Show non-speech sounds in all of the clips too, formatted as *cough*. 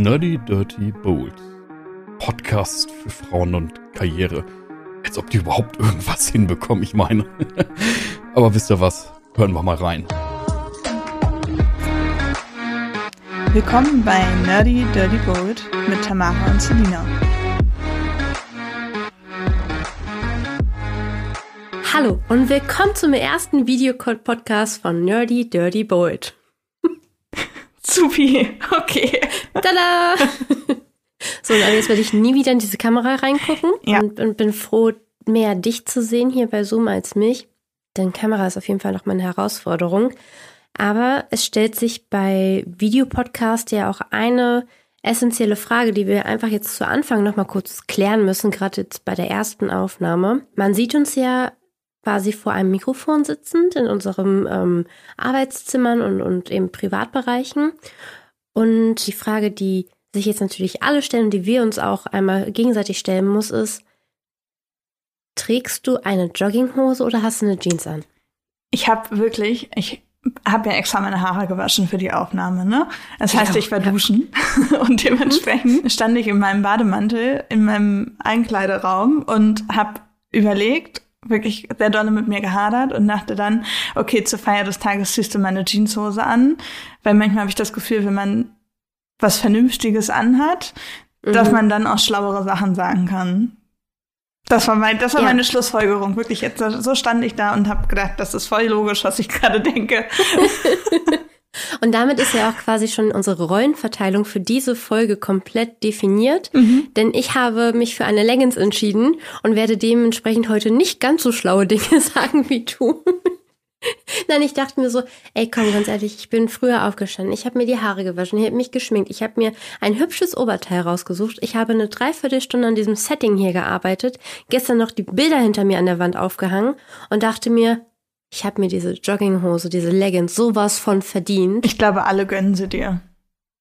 Nerdy Dirty Bold. Podcast für Frauen und Karriere. Als ob die überhaupt irgendwas hinbekommen, ich meine. *laughs* Aber wisst ihr was? Hören wir mal rein. Willkommen bei Nerdy Dirty Bold mit Tamara und Selina. Hallo und willkommen zum ersten Videocode-Podcast von Nerdy Dirty Bold. Supi, okay. Tada! *laughs* so, und jetzt werde ich nie wieder in diese Kamera reingucken Ja. und, und bin froh, mehr dich zu sehen hier bei Zoom als mich. Denn Kamera ist auf jeden Fall nochmal eine Herausforderung. Aber es stellt sich bei Videopodcast ja auch eine essentielle Frage, die wir einfach jetzt zu Anfang nochmal kurz klären müssen, gerade jetzt bei der ersten Aufnahme. Man sieht uns ja quasi vor einem Mikrofon sitzend in unserem ähm, Arbeitszimmern und, und eben Privatbereichen. Und die Frage, die sich jetzt natürlich alle stellen, die wir uns auch einmal gegenseitig stellen muss, ist, trägst du eine Jogginghose oder hast du eine Jeans an? Ich habe wirklich, ich habe ja extra meine Haare gewaschen für die Aufnahme, ne? Das heißt, Ja, ich war ja. duschen *laughs* und dementsprechend stand ich in meinem Bademantel in meinem Einkleideraum und habe überlegt, wirklich sehr dolle mit mir gehadert und dachte dann, okay, zur Feier des Tages ziehst du meine Jeanshose an, weil manchmal habe ich das Gefühl, wenn man was Vernünftiges anhat, dass Mhm. man dann auch schlauere Sachen sagen kann. Das war, mein, das war Ja. meine Schlussfolgerung. Wirklich, jetzt, so stand ich da und habe gedacht, das ist voll logisch, was ich gerade denke. *laughs* Und damit ist ja auch quasi schon unsere Rollenverteilung für diese Folge komplett definiert. Denn ich habe mich für eine Leggings entschieden und werde dementsprechend heute nicht ganz so schlaue Dinge *laughs* sagen wie du. Nein, ich dachte mir so, ey, komm, ganz ehrlich, ich bin früher aufgestanden, ich habe mir die Haare gewaschen, ich habe mich geschminkt, ich habe mir ein hübsches Oberteil rausgesucht, ich habe eine Dreiviertelstunde an diesem Setting hier gearbeitet, gestern noch die Bilder hinter mir an der Wand aufgehangen und dachte mir, ich habe mir diese Jogginghose, diese Leggings sowas von verdient. Ich glaube, alle gönnen sie dir.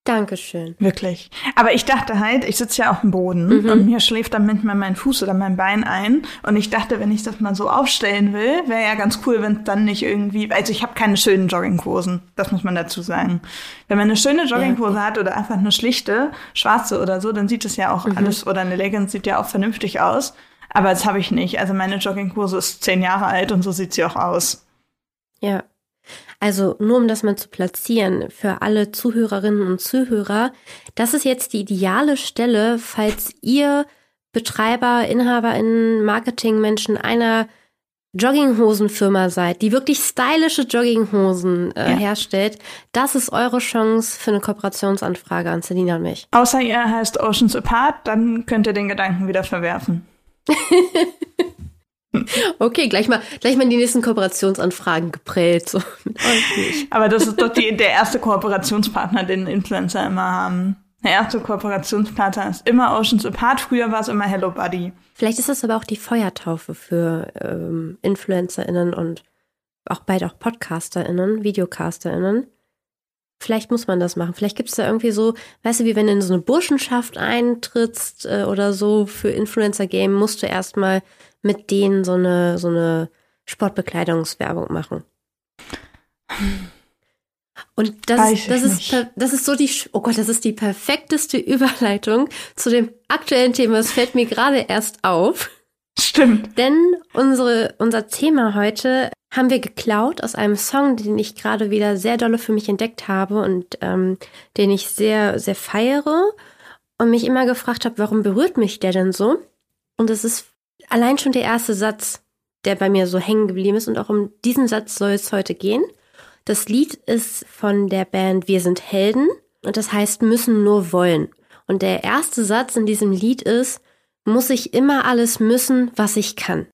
Dankeschön. Wirklich. Aber ich dachte halt, ich sitze ja auf dem Boden Mhm. und mir schläft dann manchmal mein Fuß oder mein Bein ein. Und ich dachte, wenn ich das mal so aufstellen will, wäre ja ganz cool, wenn es dann nicht irgendwie. Also ich habe keine schönen Jogginghosen, das muss man dazu sagen. Wenn man eine schöne Jogginghose hat oder einfach eine schlichte, schwarze oder so, dann sieht es ja auch Mhm. alles, oder eine Leggings sieht ja auch vernünftig aus. Aber das habe ich nicht. Also meine Jogginghose ist zehn Jahre alt und so sieht sie auch aus. Ja. Also nur um das mal zu platzieren für alle Zuhörerinnen und Zuhörer, das ist jetzt die ideale Stelle, falls ihr Betreiber, Inhaberinnen, Marketingmenschen einer Jogginghosenfirma seid, die wirklich stylische Jogginghosen äh, Ja. herstellt. Das ist eure Chance für eine Kooperationsanfrage an Selina und mich. Außer ihr heißt Oceans Apart, dann könnt ihr den Gedanken wieder verwerfen. *laughs* Okay, gleich mal, gleich mal die nächsten Kooperationsanfragen geprellt. So. *laughs* Aber das ist doch die, der erste Kooperationspartner, den Influencer immer haben. Der erste Kooperationspartner ist immer Oceans Apart. Früher war es immer Hello Buddy. Vielleicht ist das aber auch die Feuertaufe für ähm, InfluencerInnen und auch bald auch PodcasterInnen, VideocasterInnen. Vielleicht muss man das machen. Vielleicht gibt es da irgendwie so, weißt du, wie wenn du in so eine Burschenschaft eintrittst äh, oder so für Influencer-Game, musst du erstmal mit denen so eine, so eine Sportbekleidungswerbung machen. Und das, ist, das, ist, nicht. das ist so die, oh Gott, das ist die perfekteste *laughs* Überleitung zu dem aktuellen Thema. Es fällt mir gerade erst auf. Stimmt. Denn unsere, unser Thema heute haben wir geklaut aus einem Song, den ich gerade wieder sehr dolle für mich entdeckt habe und ähm, den ich sehr, sehr feiere und mich immer gefragt habe, warum berührt mich der denn so? Und es ist allein schon der erste Satz, der bei mir so hängen geblieben ist und auch um diesen Satz soll es heute gehen. Das Lied ist von der Band Wir sind Helden und das heißt müssen nur wollen. Und der erste Satz in diesem Lied ist, muss ich immer alles müssen, was ich kann.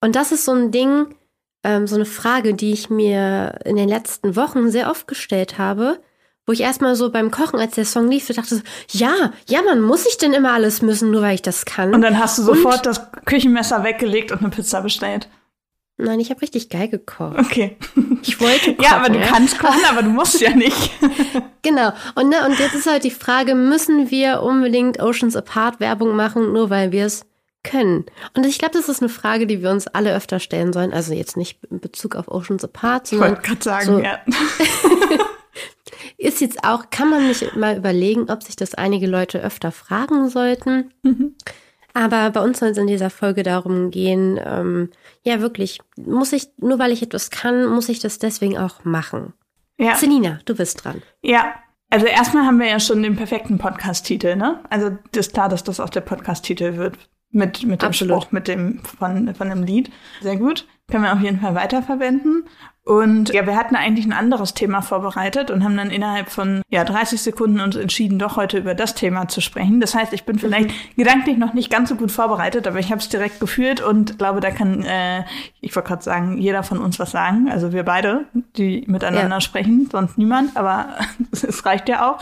Und das ist so ein Ding, ähm, so eine Frage, die ich mir in den letzten Wochen sehr oft gestellt habe, wo ich erstmal so beim Kochen, als der Song lief, dachte, so, ja, ja, man muss ich denn immer alles müssen, nur weil ich das kann. Und dann hast du sofort das Küchenmesser weggelegt und eine Pizza bestellt. Nein, ich habe richtig geil gekocht. Okay. Ich wollte kochen. *laughs* Ja, aber du kannst kochen, aber du musst ja nicht. *laughs* Genau. Und, ne, und jetzt ist halt die Frage, müssen wir unbedingt Oceans Apart Werbung machen, nur weil wir es können? Und ich glaube, das ist eine Frage, die wir uns alle öfter stellen sollen. Also jetzt nicht in Bezug auf Oceans Apart, Ich wollte gerade sagen, so, ja. *laughs* ist jetzt auch, kann man nicht mal überlegen, ob sich das einige Leute öfter fragen sollten. Mhm. Aber bei uns soll es in dieser Folge darum gehen, ähm, ja wirklich, muss ich, nur weil ich etwas kann, muss ich das deswegen auch machen. Ja. Selina, du bist dran. Ja, also erstmal haben wir ja schon den perfekten Podcast-Titel, ne? Also das ist klar, dass das auch der Podcast-Titel wird. Mit, mit dem Absolut. Spruch, mit dem, von, von dem Lied. Sehr gut. Können wir auf jeden Fall weiterverwenden. Und ja, wir hatten eigentlich ein anderes Thema vorbereitet und haben dann innerhalb von ja 30 Sekunden uns entschieden, doch heute über das Thema zu sprechen. Das heißt, ich bin vielleicht mhm. gedanklich noch nicht ganz so gut vorbereitet, aber ich habe es direkt gefühlt und glaube, da kann, äh, ich wollte gerade sagen, jeder von uns was sagen. Also wir beide, die miteinander ja. sprechen, sonst niemand, aber *laughs* es reicht ja auch.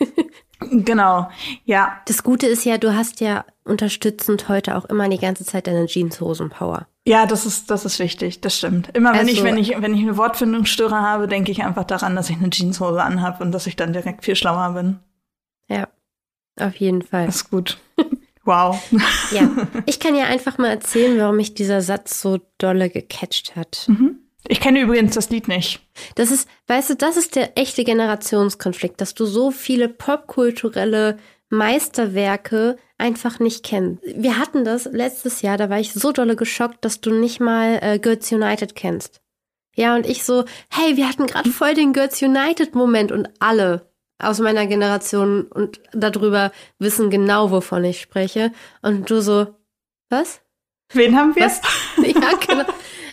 *laughs* genau, ja. Das Gute ist ja, du hast ja unterstützend heute auch immer die ganze Zeit deine Jeanshosen-Power. Ja, das ist, das ist wichtig, das stimmt. Immer wenn also, ich, wenn ich, wenn ich eine Wortfindungsstörung habe, denke ich einfach daran, dass ich eine Jeanshose anhabe und dass ich dann direkt viel schlauer bin. Ja, auf jeden Fall. Das ist gut. *laughs* Wow. ja, ich kann ja einfach mal erzählen, warum mich dieser Satz so dolle gecatcht hat. Mhm. Ich kenne übrigens das Lied nicht. Das ist, weißt du, das ist der echte Generationskonflikt, dass du so viele popkulturelle Meisterwerke einfach nicht kennen. Wir hatten das letztes Jahr, da war ich so dolle geschockt, dass du nicht mal äh, Girls United kennst. Ja, und ich so, hey, wir hatten gerade voll den Girls United Moment und alle aus meiner Generation und darüber wissen genau, wovon ich spreche. Und du so, was? Wen haben wir? Was? *laughs* ja, genau.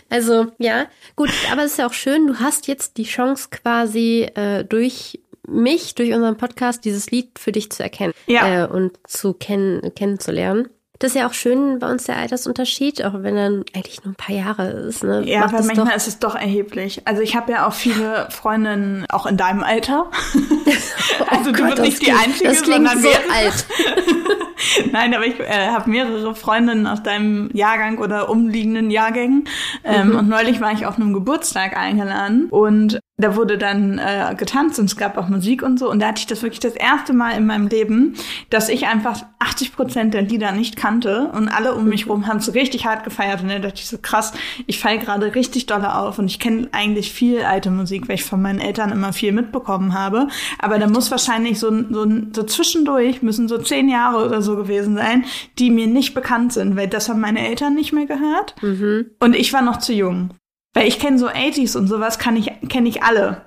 Also, ja, gut, aber es ist ja auch schön, du hast jetzt die Chance quasi äh, durch mich durch unseren Podcast dieses Lied für dich zu erkennen ja. äh, und zu kennen, kennenzulernen. Das ist ja auch schön bei uns der Altersunterschied, auch wenn er eigentlich nur ein paar Jahre ist. Ne? Ja, aber manchmal ist es doch erheblich. Also ich habe ja auch viele Freundinnen auch in deinem Alter. *laughs* oh also du bist nicht die Einzige, das klingt sondern so alt. *laughs* Nein, aber ich äh, habe mehrere Freundinnen aus deinem Jahrgang oder umliegenden Jahrgängen. Ähm, mhm. Und neulich war ich auf einem Geburtstag eingeladen und da wurde dann äh, getanzt und es gab auch Musik und so. Und da hatte ich das wirklich das erste Mal in meinem Leben, dass ich einfach 80 Prozent der Lieder nicht kannte und alle um mich rum haben es richtig hart gefeiert. Und da dachte ich so, krass, ich falle gerade richtig dolle auf und ich kenne eigentlich viel alte Musik, weil ich von meinen Eltern immer viel mitbekommen habe. Aber da muss wahrscheinlich so, so, so zwischendurch, müssen so zehn Jahre oder so gewesen sein, die mir nicht bekannt sind, weil das haben meine Eltern nicht mehr gehört. Mhm. Und ich war noch zu jung. Weil ich kenne so 80s und sowas, kann ich, kenne ich alle.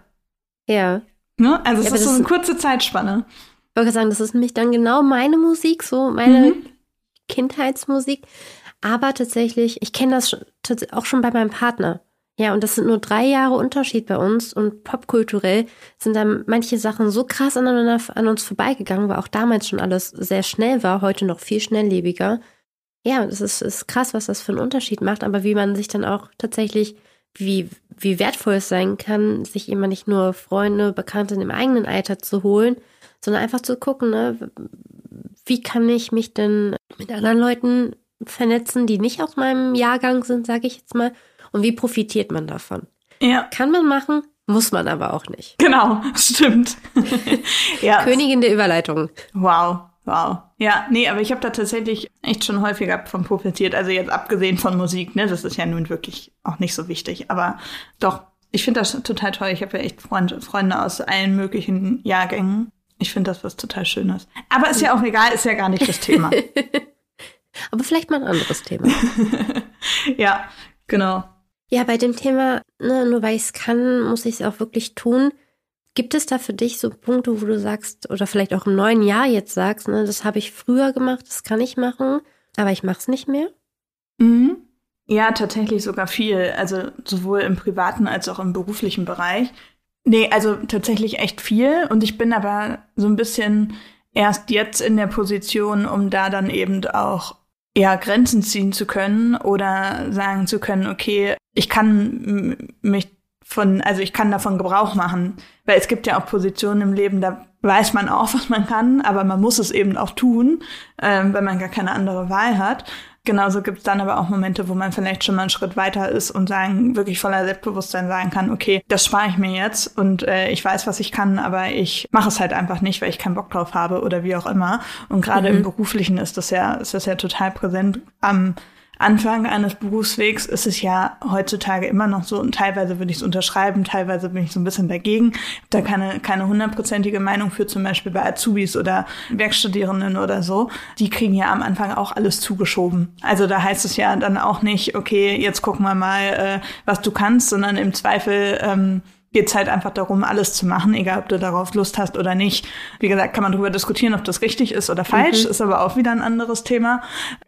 Ja. Ne? Also es ja, ist so eine kurze Zeitspanne. Ich wollte sagen, das ist nämlich dann genau meine Musik, so meine mhm. Kindheitsmusik. Aber tatsächlich, ich kenne das auch schon bei meinem Partner. Ja, und das sind nur drei Jahre Unterschied bei uns und popkulturell sind dann manche Sachen so krass aneinander an uns vorbeigegangen, weil auch damals schon alles sehr schnell war, heute noch viel schnelllebiger. Ja, es ist, ist krass, was das für einen Unterschied macht, aber wie man sich dann auch tatsächlich wie, wie wertvoll es sein kann, sich immer nicht nur Freunde, Bekannte im eigenen Alter zu holen, sondern einfach zu gucken, ne, wie kann ich mich denn mit anderen Leuten vernetzen, die nicht aus meinem Jahrgang sind, sage ich jetzt mal, und wie profitiert man davon? Ja. Kann man machen, muss man aber auch nicht. Genau, *laughs* stimmt. *laughs* ja. Königin der Überleitung. Wow. Wow. Ja, nee, aber ich habe da tatsächlich echt schon häufiger von profitiert. Also jetzt abgesehen von Musik, ne, das ist ja nun wirklich auch nicht so wichtig. Aber doch, ich finde das total toll. Ich habe ja echt Freund, Freunde aus allen möglichen Jahrgängen. Ich finde das was total Schönes. Aber ist ja auch egal, ist ja gar nicht das Thema. *laughs* aber vielleicht mal ein anderes Thema. *laughs* ja, genau. Ja, bei dem Thema, ne, nur weil ich es kann, muss ich es auch wirklich tun. Gibt es da für dich so Punkte, wo du sagst, oder vielleicht auch im neuen Jahr jetzt sagst, ne, das habe ich früher gemacht, das kann ich machen, aber ich mache es nicht mehr? Mhm. Ja, tatsächlich sogar viel. Also sowohl im privaten als auch im beruflichen Bereich. Nee, also tatsächlich echt viel. Und ich bin aber so ein bisschen erst jetzt in der Position, um da dann eben auch ja, Grenzen ziehen zu können oder sagen zu können, okay, ich kann mich von, also ich kann davon Gebrauch machen. Weil es gibt ja auch Positionen im Leben, da weiß man auch, *laughs* was man kann, aber man muss es eben auch tun, ähm, wenn man gar keine andere Wahl hat. Genauso gibt es dann aber auch Momente, wo man vielleicht schon mal einen Schritt weiter ist und sagen, wirklich voller Selbstbewusstsein sagen kann, okay, das spare ich mir jetzt und äh, ich weiß, was ich kann, aber ich mache es halt einfach nicht, weil ich keinen Bock drauf habe oder wie auch immer. Und gerade mhm. im Beruflichen ist das ja, ist das ja total präsent am Anfang eines Berufswegs ist es ja heutzutage immer noch so und teilweise würde ich es unterschreiben, teilweise bin ich so ein bisschen dagegen. Da keine, keine hundertprozentige Meinung für zum Beispiel bei Azubis oder Werkstudierenden oder so. Die kriegen ja am Anfang auch alles zugeschoben. Also da heißt es ja dann auch nicht, okay, jetzt gucken wir mal, äh, was du kannst, sondern im Zweifel ähm, geht es halt einfach darum, alles zu machen, egal ob du darauf Lust hast oder nicht. Wie gesagt, kann man darüber diskutieren, ob das richtig ist oder falsch, mhm. ist aber auch wieder ein anderes Thema.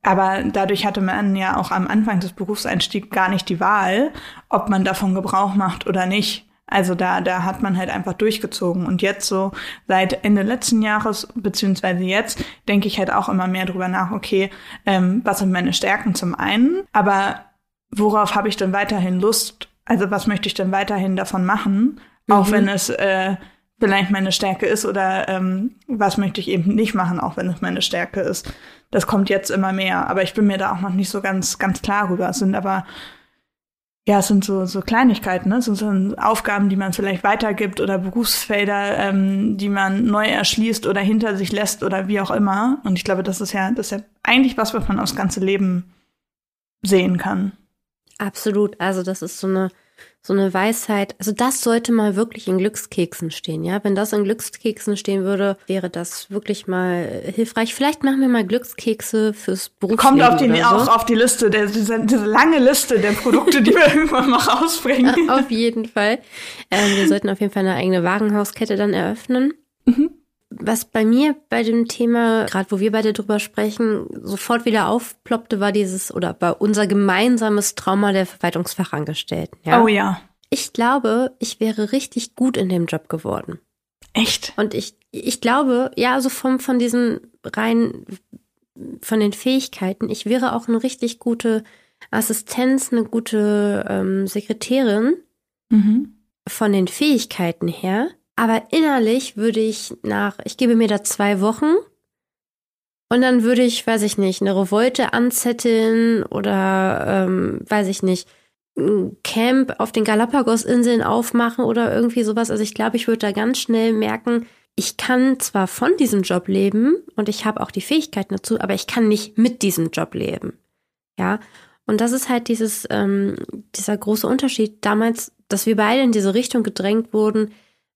Aber dadurch hatte man ja auch am Anfang des Berufseinstiegs gar nicht die Wahl, ob man davon Gebrauch macht oder nicht. Also da, da hat man halt einfach durchgezogen. Und jetzt so seit Ende letzten Jahres, beziehungsweise jetzt, denke ich halt auch immer mehr drüber nach, okay, ähm, was sind meine Stärken zum einen, aber worauf habe ich denn weiterhin Lust also was möchte ich denn weiterhin davon machen, mhm. auch wenn es äh, vielleicht meine Stärke ist oder ähm, was möchte ich eben nicht machen, auch wenn es meine Stärke ist. Das kommt jetzt immer mehr, aber ich bin mir da auch noch nicht so ganz ganz klar rüber. Es sind aber ja, es sind so, so Kleinigkeiten, ne? Es sind so Aufgaben, die man vielleicht weitergibt oder Berufsfelder, ähm, die man neu erschließt oder hinter sich lässt oder wie auch immer. Und ich glaube, das ist ja, das ist ja eigentlich was, was man aufs ganze Leben sehen kann. Absolut. Also das ist so eine so eine Weisheit. Also das sollte mal wirklich in Glückskeksen stehen, ja. Wenn das in Glückskeksen stehen würde, wäre das wirklich mal hilfreich. Vielleicht machen wir mal Glückskekse fürs Berufsleben. Kommt auf die, so. auch auf die Liste, der, diese, diese lange Liste der Produkte, die wir *laughs* irgendwann mal rausbringen. *laughs* auf jeden Fall. Ähm, wir sollten auf jeden Fall eine eigene Warenhauskette dann eröffnen. Was bei mir bei dem Thema, gerade wo wir beide drüber sprechen, sofort wieder aufploppte, war dieses oder war unser gemeinsames Trauma der Verwaltungsfachangestellten. Ja? Oh ja. Ich glaube, ich wäre richtig gut in dem Job geworden. Echt? Und ich, ich glaube, ja, also vom, von diesen rein, von den Fähigkeiten, ich wäre auch eine richtig gute Assistenz, eine gute ähm, Sekretärin. Mhm. Von den Fähigkeiten her. Aber innerlich würde ich nach, ich gebe mir da zwei Wochen und dann würde ich, weiß ich nicht, eine Revolte anzetteln oder, ähm, weiß ich nicht, ein Camp auf den Galapagos-Inseln aufmachen oder irgendwie sowas. Also ich glaube, ich würde da ganz schnell merken, ich kann zwar von diesem Job leben und ich habe auch die Fähigkeiten dazu, aber ich kann nicht mit diesem Job leben. Ja. Und das ist halt dieses, ähm, dieser große Unterschied damals, dass wir beide in diese Richtung gedrängt wurden,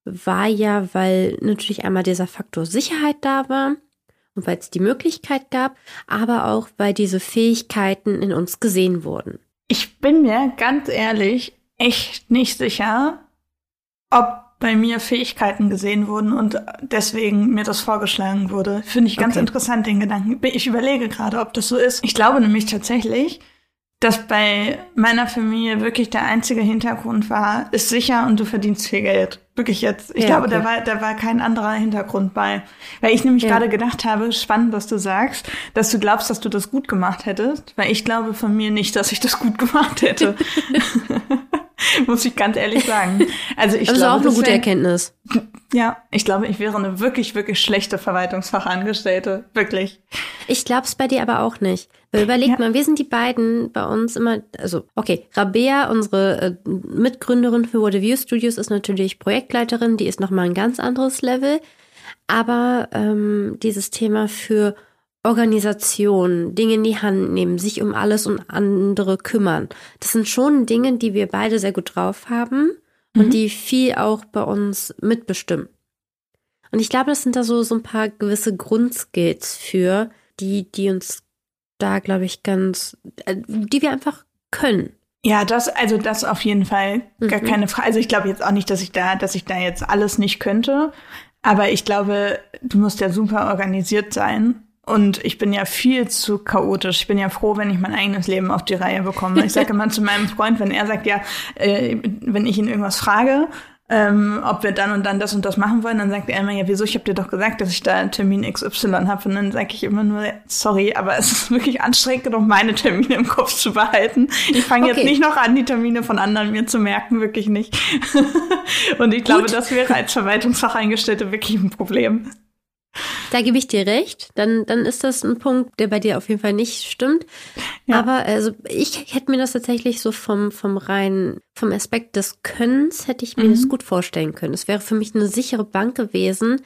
war ja, weil natürlich einmal dieser Faktor Sicherheit da war und weil es die Möglichkeit gab, aber auch, weil diese Fähigkeiten in uns gesehen wurden. Ich bin mir ganz ehrlich echt nicht sicher, ob bei mir Fähigkeiten gesehen wurden und deswegen mir das vorgeschlagen wurde. Finde ich ganz okay. interessant, den Gedanken. Ich überlege gerade, ob das so ist. Ich glaube nämlich tatsächlich, dass bei meiner Familie wirklich der einzige Hintergrund war, ist sicher und du verdienst viel Geld. Wirklich jetzt. Ich ja, glaube, okay. da war, da war kein anderer Hintergrund bei. Weil ich nämlich ja. gerade gedacht habe, spannend, was du sagst, dass du glaubst, dass du das gut gemacht hättest. Weil ich glaube von mir nicht, dass ich das gut gemacht hätte. *laughs* *laughs* *laughs* Muss ich ganz ehrlich sagen. Also ich das glaube, ist auch eine gute wär, Erkenntnis. *laughs* Ja, ich glaube, ich wäre eine wirklich, wirklich schlechte Verwaltungsfachangestellte. Wirklich. Ich glaube es bei dir aber auch nicht. Weil überleg ja. mal, wir sind die beiden bei uns immer, also okay, Rabea, unsere äh, Mitgründerin für What a View Studios, ist natürlich Projektleiterin, die ist nochmal ein ganz anderes Level. Aber ähm, dieses Thema für Organisation, Dinge in die Hand nehmen, sich um alles und andere kümmern. Das sind schon Dinge, die wir beide sehr gut drauf haben mhm. und die viel auch bei uns mitbestimmen. Und ich glaube, das sind da so, so ein paar gewisse Grundskills für, die, die uns da, glaube ich, ganz, äh, die wir einfach können. Ja, das, also das auf jeden Fall gar mhm. keine Frage. Also ich glaube jetzt auch nicht, dass ich da, dass ich da jetzt alles nicht könnte. Aber ich glaube, du musst ja super organisiert sein und ich bin ja viel zu chaotisch. Ich bin ja froh, wenn ich mein eigenes Leben auf die Reihe bekomme. Ich sage immer *laughs* zu meinem Freund, wenn er sagt, ja, äh, wenn ich ihn irgendwas frage, ähm, ob wir dann und dann das und das machen wollen, dann sagt er immer, ja, wieso, ich habe dir doch gesagt, dass ich da Termin XY habe. Und dann sage ich immer nur, sorry, aber es ist wirklich anstrengend genug, meine Termine im Kopf zu behalten. Ich fange okay. jetzt nicht noch an, die Termine von anderen mir zu merken, wirklich nicht. *laughs* und ich glaube, das wäre als Verwaltungsfacheingestellte wirklich ein Problem. Da gebe ich dir recht. Dann, dann ist das ein Punkt, der bei dir auf jeden Fall nicht stimmt. Ja. Aber also ich hätte mir das tatsächlich so vom, vom rein, vom Aspekt des Könnens hätte ich mir mhm. das gut vorstellen können. Es wäre für mich eine sichere Bank gewesen,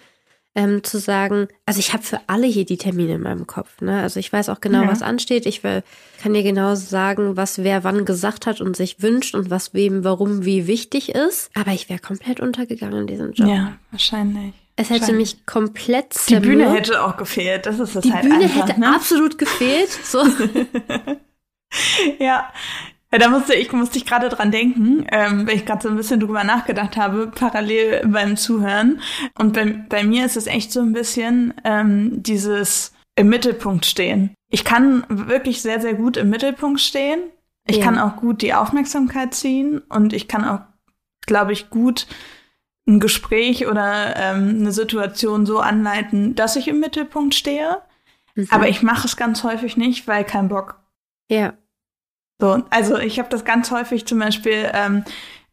ähm, zu sagen, also ich habe für alle hier die Termine in meinem Kopf. Ne? Also ich weiß auch genau, ja. was ansteht. Ich will, kann dir genau sagen, was wer wann gesagt hat und sich wünscht und was wem warum wie wichtig ist. Aber ich wäre komplett untergegangen in diesem Job. Ja, wahrscheinlich. Es hätte mich komplett zermürbt. Die Bühne hätte auch gefehlt. Das ist das die halt Bühne einfach, hätte ne? absolut gefehlt. *laughs* So. ja. Ja, da musste ich musste ich gerade dran denken, ähm, weil ich gerade so ein bisschen drüber nachgedacht habe, parallel beim Zuhören. Und bei, bei mir ist es echt so ein bisschen ähm, dieses im Mittelpunkt stehen. Ich kann wirklich sehr, sehr gut im Mittelpunkt stehen. Ich ja. kann auch gut die Aufmerksamkeit ziehen und ich kann auch, glaube ich, gut ein Gespräch oder ähm, eine Situation so anleiten, dass ich im Mittelpunkt stehe. Mhm. Aber ich mache es ganz häufig nicht, weil kein Bock. Ja. So, also ich habe das ganz häufig zum Beispiel ähm,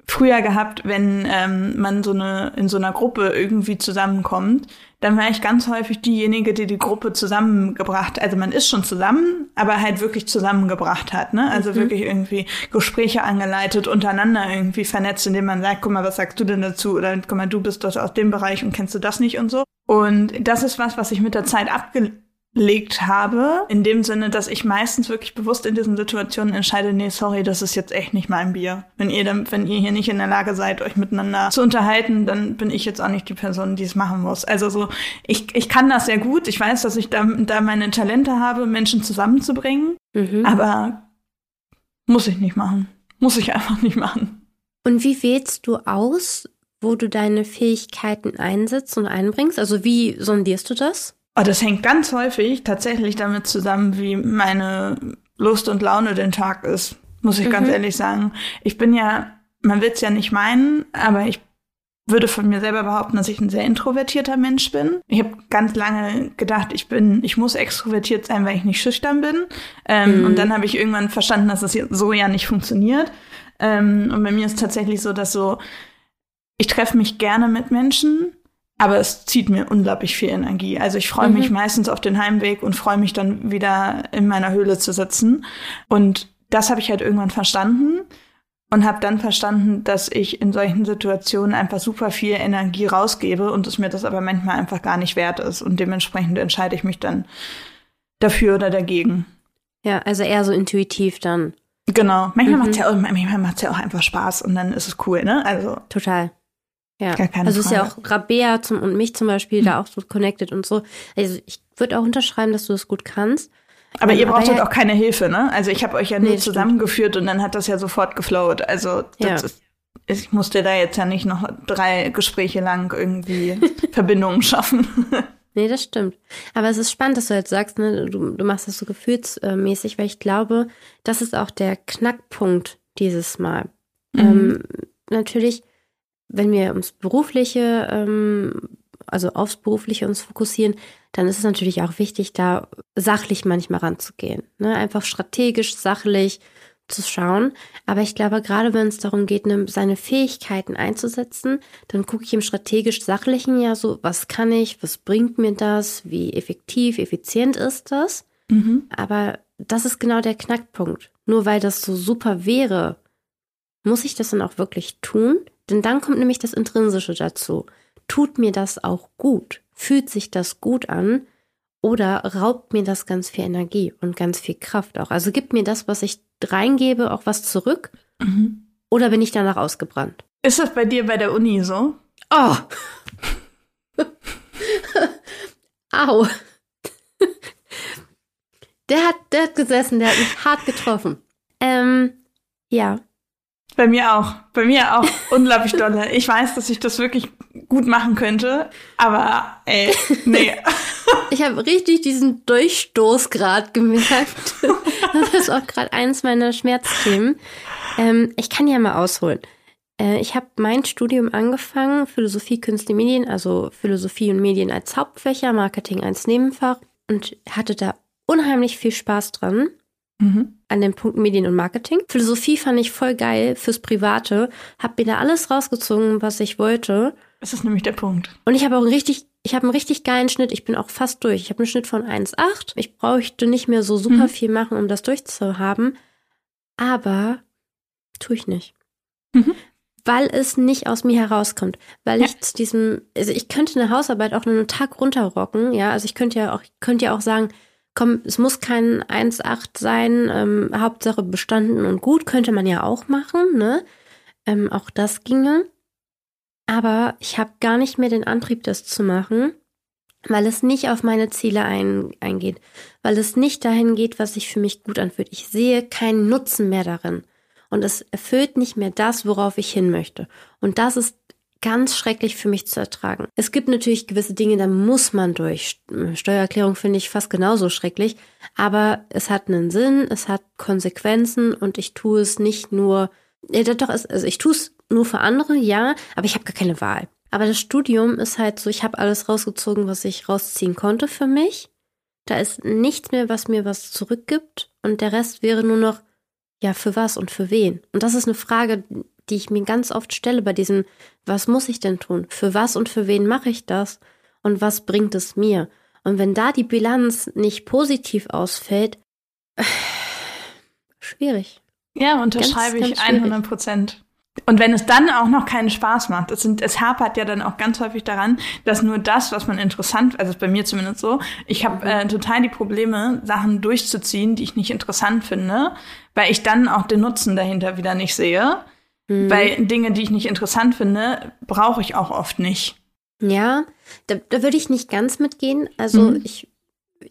früher gehabt, wenn ähm, man so eine in so einer Gruppe irgendwie zusammenkommt, dann war ich ganz häufig diejenige, die die Gruppe zusammengebracht. Also man ist schon zusammen, aber halt wirklich zusammengebracht hat. Ne? Also mhm. wirklich irgendwie Gespräche angeleitet, untereinander irgendwie vernetzt, indem man sagt, guck mal, was sagst du denn dazu? Oder guck mal, du bist das aus dem Bereich und kennst du das nicht und so. Und das ist was, was ich mit der Zeit abge legt habe, in dem Sinne, dass ich meistens wirklich bewusst in diesen Situationen entscheide, nee, sorry, das ist jetzt echt nicht mein Bier. Wenn ihr dann, wenn ihr hier nicht in der Lage seid, euch miteinander zu unterhalten, dann bin ich jetzt auch nicht die Person, die es machen muss. Also so, ich, ich kann das sehr gut. Ich weiß, dass ich da, da meine Talente habe, Menschen zusammenzubringen, mhm. aber muss ich nicht machen. Muss ich einfach nicht machen. Und wie wählst du aus, wo du deine Fähigkeiten einsetzt und einbringst? Also wie sondierst du das? Oh, das hängt ganz häufig tatsächlich damit zusammen, wie meine Lust und Laune den Tag ist, muss ich mhm. ganz ehrlich sagen. Ich bin ja, man will es ja nicht meinen, aber ich würde von mir selber behaupten, dass ich ein sehr introvertierter Mensch bin. Ich habe ganz lange gedacht, ich bin, ich muss extrovertiert sein, weil ich nicht schüchtern bin. Ähm, mhm. Und dann habe ich irgendwann verstanden, dass das so ja nicht funktioniert. Ähm, und bei mir ist tatsächlich so, dass so, ich treffe mich gerne mit Menschen, aber es zieht mir unglaublich viel Energie. Also ich freue mhm. mich meistens auf den Heimweg und freue mich dann wieder in meiner Höhle zu sitzen. Und das habe ich halt irgendwann verstanden und habe dann verstanden, dass ich in solchen Situationen einfach super viel Energie rausgebe und es mir das aber manchmal einfach gar nicht wert ist. Und dementsprechend entscheide ich mich dann dafür oder dagegen. Ja, also eher so intuitiv dann. Genau. Manchmal mhm. macht es ja, manchmal ja auch einfach Spaß und dann ist es cool, ne? Also. Total. Ja, also ist ja auch Rabea zum, und mich zum Beispiel mhm. da auch so connected und so. Also ich würde auch unterschreiben, dass du das gut kannst. Aber ähm, ihr braucht halt auch keine Hilfe, ne? Also ich habe euch ja nur nee, zusammengeführt stimmt. und dann hat das ja sofort geflowt. Also das ja. ist, ich musste da jetzt ja nicht noch drei Gespräche lang irgendwie *laughs* Verbindungen schaffen. *laughs* Nee, das stimmt. Aber es ist spannend, dass du jetzt sagst, ne, du, du machst das so gefühlsmäßig, weil ich glaube, das ist auch der Knackpunkt dieses Mal. Mhm. Ähm, natürlich wenn wir ums Berufliche, ähm, also aufs Berufliche uns fokussieren, dann ist es natürlich auch wichtig, da sachlich manchmal ranzugehen. Ne? Einfach strategisch, sachlich zu schauen. Aber ich glaube, gerade wenn es darum geht, ne, seine Fähigkeiten einzusetzen, dann gucke ich im strategisch-sachlichen ja so, was kann ich, was bringt mir das, wie effektiv, effizient ist das. Mhm. Aber das ist genau der Knackpunkt. Nur weil das so super wäre, muss ich das dann auch wirklich tun? Denn dann kommt nämlich das Intrinsische dazu. Tut mir das auch gut? Fühlt sich das gut an? Oder raubt mir das ganz viel Energie und ganz viel Kraft auch? Also gibt mir das, was ich reingebe, auch was zurück? Mhm. Oder bin ich danach ausgebrannt? Ist das bei dir bei der Uni so? Oh! *laughs* Au! der, hat, der hat gesessen, der hat mich hart getroffen. Ähm, ja, bei mir auch. Bei mir auch unglaublich dolle. Ich weiß, dass ich das wirklich gut machen könnte, aber ey, nee. *laughs* Ich habe richtig diesen Durchstoßgrad gemerkt. *laughs* Das ist auch gerade eins meiner Schmerzthemen. Ähm, ich kann ja mal ausholen. Äh, ich habe mein Studium angefangen, Philosophie, Künste, Medien, also Philosophie und Medien als Hauptfächer, Marketing als Nebenfach und hatte da unheimlich viel Spaß dran. Mhm. An den Punkt Medien und Marketing. Philosophie fand ich voll geil fürs Private. Hab mir da alles rausgezogen, was ich wollte. Das ist nämlich der Punkt. Und ich habe auch einen richtig, ich habe einen richtig geilen Schnitt. Ich bin auch fast durch. Ich habe einen Schnitt von 1,8. Ich bräuchte nicht mehr so super mhm. viel machen, um das durchzuhaben. Aber tue ich nicht. Mhm. weil es nicht aus mir herauskommt. Weil Ja. ich zu diesem, also ich könnte eine Hausarbeit auch nur einen Tag runterrocken, ja. Also ich könnte ja auch, ich könnte ja auch sagen, komm, es muss kein 1,8 sein, ähm, Hauptsache bestanden und gut, könnte man ja auch machen, ne? Ähm, auch das ginge. Aber ich habe gar nicht mehr den Antrieb, das zu machen, weil es nicht auf meine Ziele ein, eingeht, weil es nicht dahin geht, was sich für mich gut anfühlt. Ich sehe keinen Nutzen mehr darin. Und es erfüllt nicht mehr das, worauf ich hin möchte. Und das ist ganz schrecklich für mich zu ertragen. Es gibt natürlich gewisse Dinge, da muss man durch. Steuererklärung finde ich fast genauso schrecklich. Aber es hat einen Sinn, es hat Konsequenzen und ich tue es nicht nur, ja, doch, also ich tue es nur für andere, ja, aber ich habe gar keine Wahl. Aber das Studium ist halt so, ich habe alles rausgezogen, was ich rausziehen konnte für mich. Da ist nichts mehr, was mir was zurückgibt. Und der Rest wäre nur noch, ja, für was und für wen? Und das ist eine Frage, die ich mir ganz oft stelle bei diesem, was muss ich denn tun? Für was und für wen mache ich das? Und was bringt es mir? Und wenn da die Bilanz nicht positiv ausfällt, schwierig. Ja, unterschreibe Ganz, ich ganz schwierig. 100 Prozent. Und wenn es dann auch noch keinen Spaß macht, es, sind, es hapert ja dann auch ganz häufig daran, dass nur das, was man interessant, also bei mir zumindest so, ich habe Mhm. äh, total die Probleme, Sachen durchzuziehen, die ich nicht interessant finde, weil ich dann auch den Nutzen dahinter wieder nicht sehe. Mhm. Weil Dinge, die ich nicht interessant finde, brauche ich auch oft nicht. Ja, da, da würde ich nicht ganz mitgehen. Also Mhm. ich,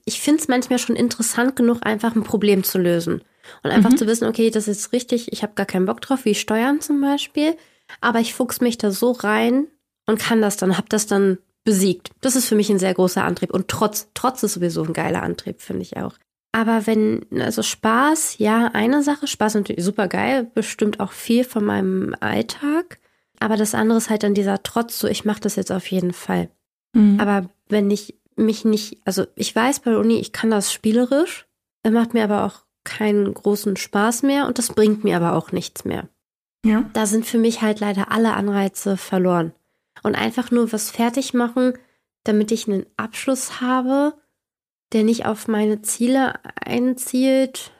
ich finde es manchmal schon interessant genug, einfach ein Problem zu lösen. Und einfach Mhm. zu wissen, okay, das ist richtig, ich habe gar keinen Bock drauf, wie Steuern zum Beispiel. Aber ich fuchs mich da so rein und kann das dann, hab das dann besiegt. Das ist für mich ein sehr großer Antrieb. Und trotz, trotz ist sowieso ein geiler Antrieb, finde ich auch. Aber wenn, also Spaß, ja, eine Sache, Spaß natürlich super geil, bestimmt auch viel von meinem Alltag. Aber das andere ist halt dann dieser Trotz, so ich mache das jetzt auf jeden Fall. Mhm. Aber wenn ich mich nicht, also ich weiß bei der Uni, ich kann das spielerisch, macht mir aber auch keinen großen Spaß mehr und das bringt mir aber auch nichts mehr. ja. Da sind für mich halt leider alle Anreize verloren. Und einfach nur was fertig machen, damit ich einen Abschluss habe, der nicht auf meine Ziele einzielt.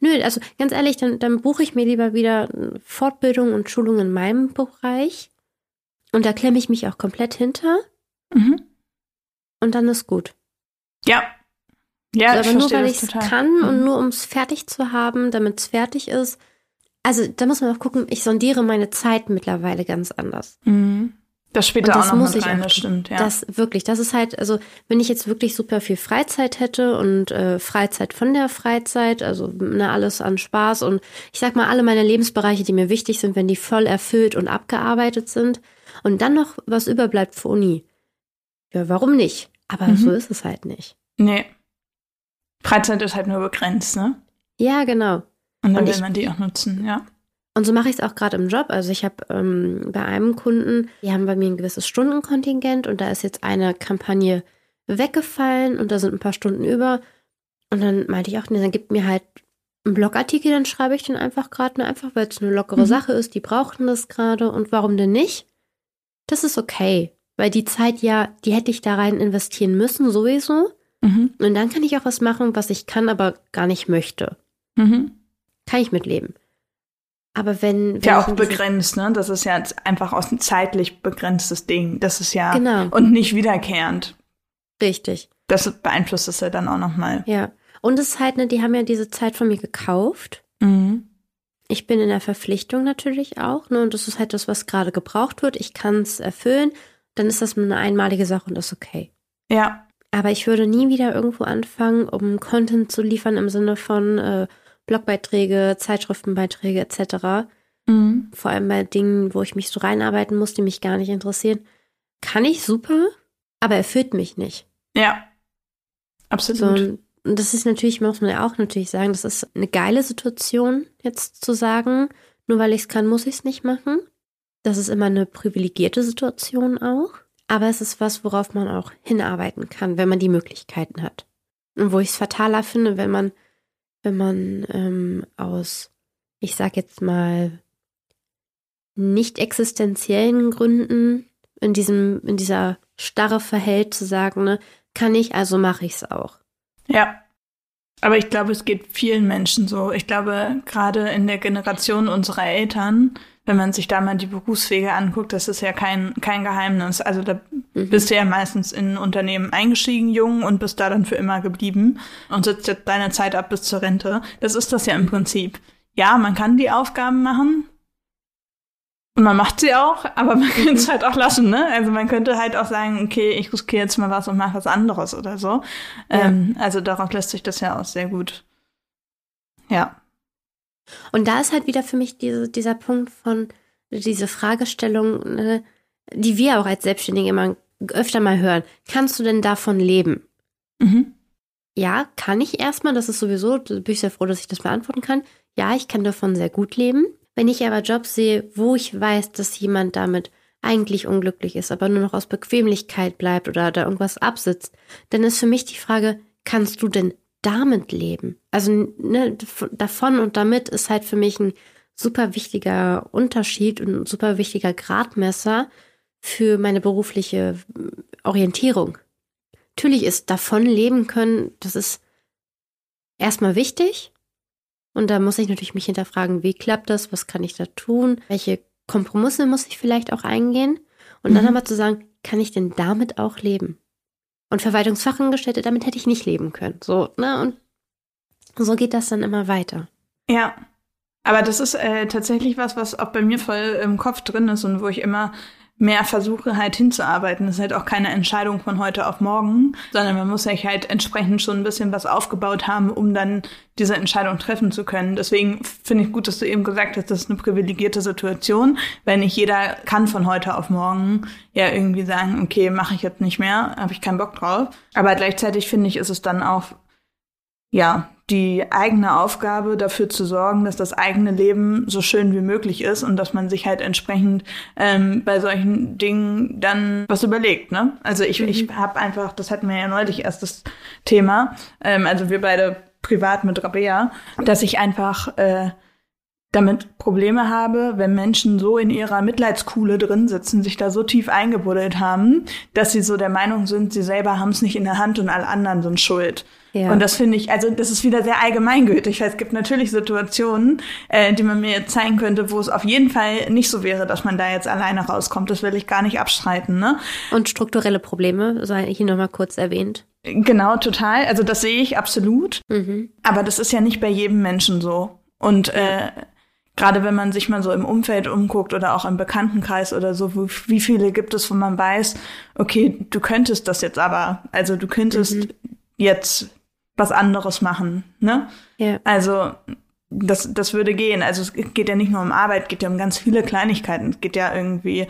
Nö, also ganz ehrlich, dann, dann buche ich mir lieber wieder Fortbildung und Schulung in meinem Bereich. Und da klemme ich mich auch komplett hinter Mhm. und dann ist gut. Ja. Ja, so, ich aber nur verstehe weil ich es kann und Mhm. nur um es fertig zu haben, damit es fertig ist. Also da muss man auch gucken, ich sondiere meine Zeit mittlerweile ganz anders. Mhm. Das spielt Und da das auch noch muss mit ich rein, auch das stimmt, ja. Das wirklich, das ist halt, also wenn ich jetzt wirklich super viel Freizeit hätte und äh, Freizeit von der Freizeit, also ne, alles an Spaß und ich sag mal, alle meine Lebensbereiche, die mir wichtig sind, wenn die voll erfüllt und abgearbeitet sind und dann noch was überbleibt für Uni. Ja, warum nicht? Aber Mhm. so ist es halt nicht. nee. Freizeit ist halt nur begrenzt, ne? Ja, genau. Und dann Und will ich- man die auch nutzen, ja. Und so mache ich es auch gerade im Job. Also ich habe ähm, bei einem Kunden, die haben bei mir ein gewisses Stundenkontingent und da ist jetzt eine Kampagne weggefallen und da sind ein paar Stunden über. Und dann meinte ich auch, nee, dann gibt mir halt einen Blogartikel, dann schreibe ich den einfach gerade, ne, einfach weil es eine lockere Mhm. Sache ist, die brauchten das gerade und warum denn nicht? Das ist okay, weil die Zeit ja, die hätte ich da rein investieren müssen sowieso. Mhm. Und dann kann ich auch was machen, was ich kann, aber gar nicht möchte. Mhm. Kann ich mitleben. Aber wenn, wenn Ja, auch begrenzt, ne? Das ist ja einfach aus ein zeitlich begrenztes Ding. Das ist ja Genau. und nicht wiederkehrend. Richtig, Das beeinflusst es ja dann auch nochmal. ja. Und es ist halt, ne, die haben ja diese Zeit von mir gekauft. Mhm. Ich bin in der Verpflichtung natürlich auch, ne, und das ist halt das, was gerade gebraucht wird. Ich kann es erfüllen, dann ist das eine einmalige Sache und ist okay. Ja. Aber ich würde nie wieder irgendwo anfangen, um Content zu liefern im Sinne von äh, Blogbeiträge, Zeitschriftenbeiträge etc. Mhm. Vor allem bei Dingen, wo ich mich so reinarbeiten muss, die mich gar nicht interessieren. Kann ich super, aber erfüllt mich nicht. Ja. So, Absolut. und das ist natürlich, muss man ja auch natürlich sagen, das ist eine geile Situation, jetzt zu sagen, nur weil ich es kann, muss ich es nicht machen. Das ist immer eine privilegierte Situation auch. Aber es ist was, worauf man auch hinarbeiten kann, wenn man die Möglichkeiten hat. Und wo ich es fataler finde, wenn man, wenn man ähm, aus, ich sag jetzt mal, nicht existenziellen Gründen in diesem, in dieser Starre verhält, zu sagen, ne, kann ich, also mache ich es auch. Ja. Aber ich glaube, es geht vielen Menschen so. Ich glaube, gerade in der Generation unserer Eltern wenn man sich da mal die Berufswege anguckt, das ist ja kein, kein Geheimnis. Also da mhm. bist du ja meistens in Unternehmen eingestiegen, jung, und bist da dann für immer geblieben und sitzt jetzt deine Zeit ab bis zur Rente. Das ist das ja im Prinzip. Ja, man kann die Aufgaben machen. Und man macht sie auch, aber man kann es halt auch lassen, ne? Also man könnte halt auch sagen, okay, ich riskiere jetzt mal was und mache was anderes oder so. Ja. Ähm, also darauf lässt sich das ja auch sehr gut. Ja. Und da ist halt wieder für mich diese, dieser Punkt von, diese Fragestellung, ne, die wir auch als Selbstständige immer öfter mal hören. Kannst du denn davon leben? Mhm. Ja, kann ich erstmal. Das ist sowieso, da bin ich sehr froh, dass ich das beantworten kann. Ja, ich kann davon sehr gut leben. Wenn ich aber Jobs sehe, wo ich weiß, dass jemand damit eigentlich unglücklich ist, aber nur noch aus Bequemlichkeit bleibt oder da irgendwas absitzt, dann ist für mich die Frage, kannst du denn damit leben? Also ne, davon und damit ist halt für mich ein super wichtiger Unterschied und ein super wichtiger Gradmesser für meine berufliche äh, Orientierung. Natürlich ist davon leben können, das ist erstmal wichtig. Und da muss ich natürlich mich hinterfragen, wie klappt das, was kann ich da tun, welche Kompromisse muss ich vielleicht auch eingehen. Und dann mhm. aber zu sagen, kann ich denn damit auch leben? Und Verwaltungsfachangestellte, damit hätte ich nicht leben können. So, ne? Und so geht das dann immer weiter. Ja. Aber das ist äh, tatsächlich was, was auch bei mir voll im Kopf drin ist und wo ich immer mehr versuche halt hinzuarbeiten. Das ist halt auch keine Entscheidung von heute auf morgen, sondern man muss sich halt entsprechend schon ein bisschen was aufgebaut haben, um dann diese Entscheidung treffen zu können. Deswegen finde ich gut, dass du eben gesagt hast, das ist eine privilegierte Situation, weil nicht jeder kann von heute auf morgen ja irgendwie sagen, okay, mache ich jetzt nicht mehr, habe ich keinen Bock drauf. Aber gleichzeitig finde ich, ist es dann auch ja, die eigene Aufgabe dafür zu sorgen, dass das eigene Leben so schön wie möglich ist und dass man sich halt entsprechend ähm, bei solchen Dingen dann was überlegt. Ne? Also ich, mhm. ich habe einfach, das hatten wir ja neulich erst das Thema, ähm, also wir beide privat mit Rabea, dass ich einfach äh, damit Probleme habe, wenn Menschen so in ihrer Mitleidskuhle drin sitzen, sich da so tief eingebuddelt haben, dass sie so der Meinung sind, sie selber haben es nicht in der Hand und alle anderen sind schuld. Ja. Und das finde ich, also das ist wieder sehr allgemeingültig. Es gibt natürlich Situationen, äh, die man mir jetzt zeigen könnte, wo es auf jeden Fall nicht so wäre, dass man da jetzt alleine rauskommt. Das will ich gar nicht abstreiten. Ne? Und strukturelle Probleme, sei hier nochmal kurz erwähnt. Genau, total. Also das sehe ich absolut. Mhm. Aber das ist ja nicht bei jedem Menschen so. Und äh, gerade wenn man sich mal so im Umfeld umguckt oder auch im Bekanntenkreis oder so, wo, wie viele gibt es, wo man weiß, okay, du könntest das jetzt aber, also du könntest mhm. jetzt was anderes machen. Ne? Ja. Also das, das würde gehen. Also es geht ja nicht nur um Arbeit, geht ja um ganz viele Kleinigkeiten. Es geht ja irgendwie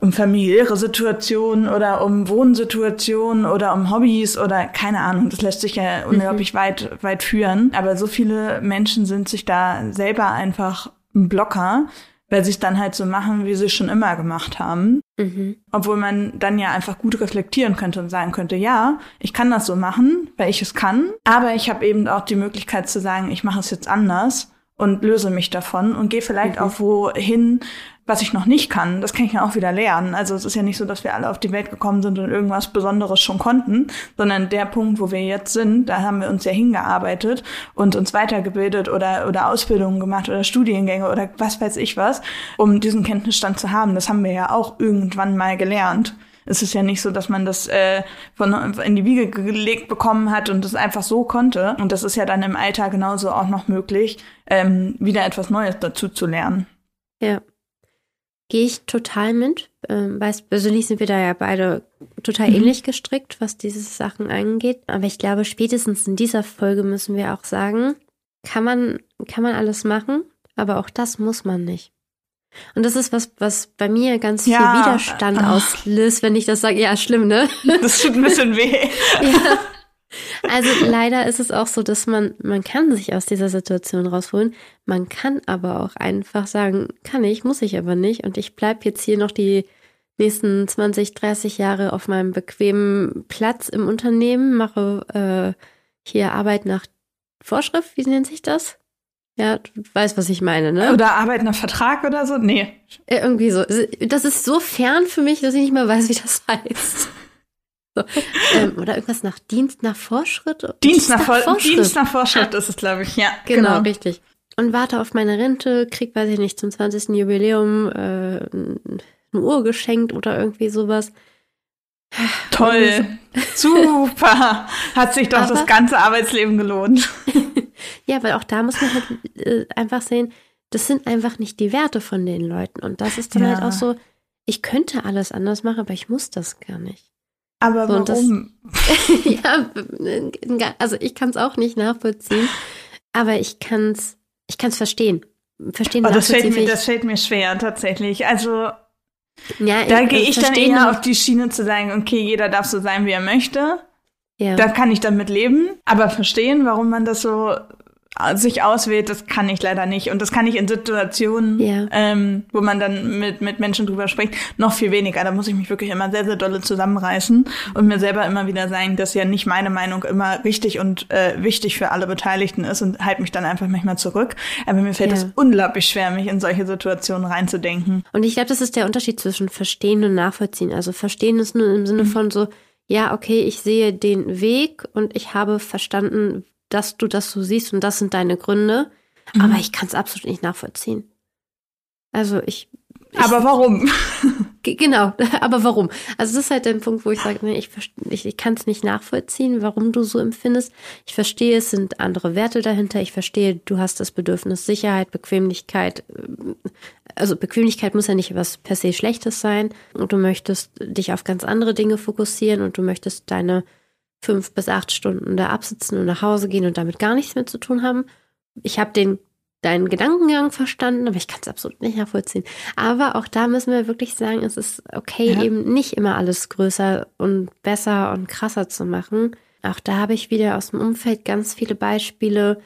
um familiäre Situationen oder um Wohnsituationen oder um Hobbys oder keine Ahnung. Das lässt sich ja unglaublich mhm. weit, weit führen. Aber so viele Menschen sind sich da selber einfach ein Blocker, weil sie es dann halt so machen, wie sie es schon immer gemacht haben. Mhm. Obwohl man dann ja einfach gut reflektieren könnte und sagen könnte, ja, ich kann das so machen, weil ich es kann, aber ich habe eben auch die Möglichkeit zu sagen, ich mache es jetzt anders und löse mich davon und gehe vielleicht mhm. auch wohin, was ich noch nicht kann, das kann ich ja auch wieder lernen. Also es ist ja nicht so, dass wir alle auf die Welt gekommen sind und irgendwas Besonderes schon konnten, sondern der Punkt, wo wir jetzt sind, da haben wir uns ja hingearbeitet und uns weitergebildet oder, oder Ausbildungen gemacht oder Studiengänge oder was weiß ich was, um diesen Kenntnisstand zu haben. Das haben wir ja auch irgendwann mal gelernt. Es ist ja nicht so, dass man das äh, von in die Wiege gelegt bekommen hat und das einfach so konnte. Und das ist ja dann im Alter genauso auch noch möglich, ähm, wieder etwas Neues dazu zu lernen. Ja gehe ich total mit. Ähm, weiß, persönlich sind wir da ja beide total mhm. ähnlich gestrickt, was diese Sachen angeht. Aber ich glaube, spätestens in dieser Folge müssen wir auch sagen, kann man, kann man alles machen, aber auch das muss man nicht. Und das ist was, was bei mir ganz ja. viel Widerstand Ach. auslöst, wenn ich das sage. Ja, schlimm, ne? Das tut ein bisschen weh. *laughs* ja. Also leider ist es auch so, dass man, man kann sich aus dieser Situation rausholen. Man kann aber auch einfach sagen, kann ich, muss ich aber nicht. Und ich bleib jetzt hier noch die nächsten 20, 30 Jahre auf meinem bequemen Platz im Unternehmen, mache äh, hier Arbeit nach Vorschrift, wie nennt sich das? Ja, du weißt, was ich meine, ne? Oder Arbeit nach Vertrag oder so? Nee. Irgendwie so. Das ist so fern für mich, dass ich nicht mehr weiß, wie das heißt. So. Ähm, oder irgendwas nach Dienst nach Vorschritt? Dienst nach, nach Vorschrift. Dienst nach Vorschrift ist es, glaube ich, ja. Genau, genau, richtig. und warte auf meine Rente, krieg, weiß ich nicht, zum 20. Jubiläum äh, eine Uhr geschenkt oder irgendwie sowas. Toll. Super. Hat sich doch Aber, das ganze Arbeitsleben gelohnt. *laughs* ja, weil auch da muss man halt äh, einfach sehen, das sind einfach nicht die Werte von den Leuten. Und das ist dann halt ja. halt auch so, ich könnte alles anders machen, aber ich muss das gar nicht. Aber so, warum? Das, *laughs* ja, also ich kann es auch nicht nachvollziehen, aber ich kann es ich kann's verstehen. Verstehen oh, das, fällt mir, das fällt mir schwer, tatsächlich. Also ja, da gehe ich dann eher auf die Schiene zu sagen, okay, jeder darf so sein, wie er möchte. Ja. Da kann ich damit leben, aber verstehen, warum man das so sich auswählt, das kann ich leider nicht. Und das kann ich in Situationen, ja. ähm, wo man dann mit, mit Menschen drüber spricht, noch viel weniger. Da muss ich mich wirklich immer sehr, sehr dolle zusammenreißen und mir selber immer wieder sagen, dass ja nicht meine Meinung immer richtig und äh, wichtig für alle Beteiligten ist und halte mich dann einfach manchmal zurück. Aber mir fällt es unglaublich schwer, mich in solche Situationen reinzudenken. Und ich glaube, das ist der Unterschied zwischen Verstehen und Nachvollziehen. Also Verstehen ist nur im Sinne mhm. von so, ja, okay, ich sehe den Weg und ich habe verstanden, dass du das so siehst und das sind deine Gründe. Mhm. Aber ich kann es absolut nicht nachvollziehen. Also ich. ich aber warum? genau, *laughs* aber warum? Also das ist halt der Punkt, wo ich sage, nee, ich, ich, ich kann es nicht nachvollziehen, warum du so empfindest. Ich verstehe, es sind andere Werte dahinter. Ich verstehe, du hast das Bedürfnis Sicherheit, Bequemlichkeit. Also Bequemlichkeit muss ja nicht was per se Schlechtes sein. Und du möchtest dich auf ganz andere Dinge fokussieren und du möchtest deine fünf bis acht Stunden da absitzen und nach Hause gehen und damit gar nichts mehr zu tun haben. Ich habe den deinen Gedankengang verstanden, aber ich kann es absolut nicht nachvollziehen. Aber auch da müssen wir wirklich sagen, es ist okay, ja. eben nicht immer alles größer und besser und krasser zu machen. Auch da habe ich wieder aus dem Umfeld ganz viele Beispiele,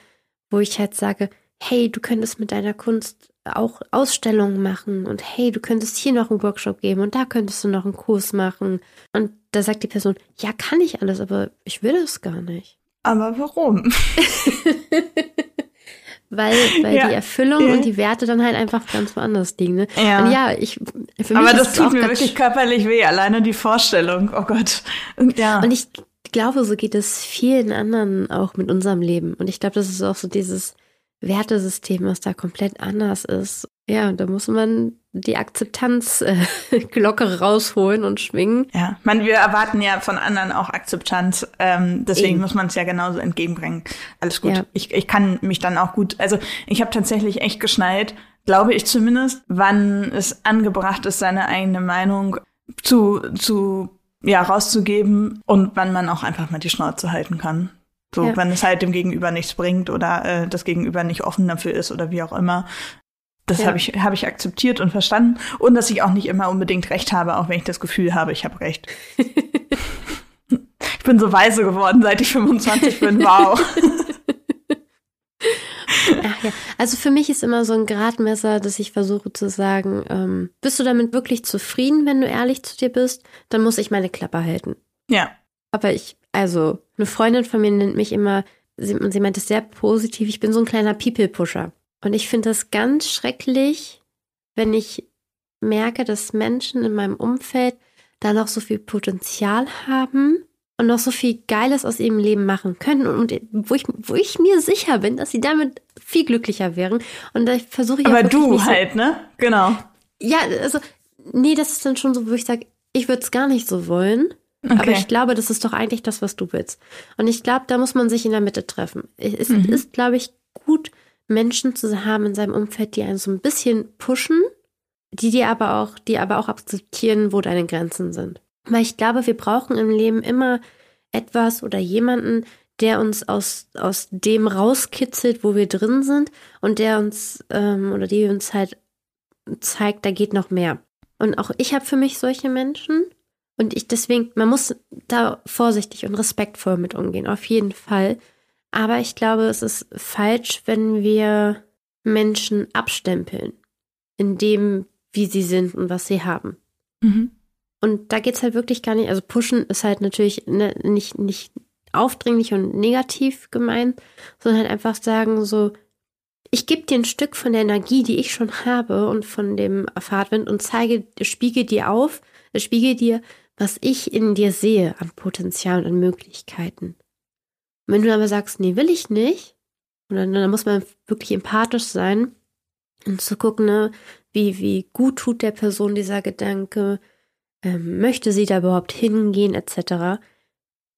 wo ich halt sage, hey, du könntest mit deiner Kunst auch Ausstellungen machen und hey, du könntest hier noch einen Workshop geben und da könntest du noch einen Kurs machen. Und da sagt die Person, ja, kann ich alles, aber ich will es gar nicht. Aber warum? *laughs* weil weil ja. die Erfüllung ja. und die Werte dann halt einfach ganz woanders liegen. Ne? Ja. Und ja, ich. Aber das tut mir wirklich körperlich weh, alleine die Vorstellung. Oh Gott. Ja. Und ich glaube, so geht es vielen anderen auch mit unserem Leben. Und ich glaube, das ist auch so dieses Wertesystem, was da komplett anders ist. Ja, da muss man die Akzeptanzglocke äh, *laughs* rausholen und schwingen. Ja, man, wir erwarten ja von anderen auch Akzeptanz. Ähm, deswegen Eben. muss man es ja genauso entgegenbringen. Alles gut. Ja. Ich, ich kann mich dann auch gut. Also ich habe tatsächlich echt geschnallt, glaube ich zumindest, wann es angebracht ist, seine eigene Meinung zu zu ja rauszugeben und wann man auch einfach mal die Schnauze halten kann. So, ja. wenn es halt dem Gegenüber nichts bringt oder äh, das Gegenüber nicht offen dafür ist oder wie auch immer. Das ja. habe ich, hab ich akzeptiert und verstanden. Und dass ich auch nicht immer unbedingt recht habe, auch wenn ich das Gefühl habe, ich habe recht. *laughs* ich bin so weise geworden, seit ich 25 bin. Wow. *laughs* Ach ja. Also für mich ist immer so ein Gradmesser, dass ich versuche zu sagen, ähm, bist du damit wirklich zufrieden, wenn du ehrlich zu dir bist? Dann muss ich meine Klappe halten. Ja. Aber ich, also, eine Freundin von mir nennt mich immer, sie, sie meint es sehr positiv, ich bin so ein kleiner People-Pusher. Und ich finde das ganz schrecklich, wenn ich merke, dass Menschen in meinem Umfeld da noch so viel Potenzial haben und noch so viel Geiles aus ihrem Leben machen können und wo ich, wo ich mir sicher bin, dass sie damit viel glücklicher wären. Und da versuche ich Aber du halt, so, ne? Genau. Ja, also, nee, das ist dann schon so, wo ich sage, ich würde es gar nicht so wollen. Okay. Aber ich glaube, das ist doch eigentlich das, was du willst. Und ich glaube, da muss man sich in der Mitte treffen. Es mhm. ist, glaube ich, gut, Menschen zu haben in seinem Umfeld, die einen so ein bisschen pushen, die dir aber auch, die aber auch akzeptieren, wo deine Grenzen sind. Weil ich glaube, wir brauchen im Leben immer etwas oder jemanden, der uns aus, aus dem rauskitzelt, wo wir drin sind und der uns ähm, oder die uns halt zeigt, da geht noch mehr. Und auch ich habe für mich solche Menschen und ich deswegen, man muss da vorsichtig und respektvoll mit umgehen, auf jeden Fall. Aber ich glaube, es ist falsch, wenn wir Menschen abstempeln, in dem, wie sie sind und was sie haben. Mhm. Und da geht es halt wirklich gar nicht, also pushen ist halt natürlich ne, nicht, nicht aufdringlich und negativ gemeint, sondern halt einfach sagen so, ich gebe dir ein Stück von der Energie, die ich schon habe und von dem Fahrtwind und zeige, spiegel dir auf, spiegel dir, was ich in dir sehe an Potenzial und an Möglichkeiten. Und wenn du aber sagst, nee, will ich nicht, Und dann, dann muss man wirklich empathisch sein und zu gucken, ne, wie, wie gut tut der Person dieser Gedanke, ähm, möchte sie da überhaupt hingehen, etc.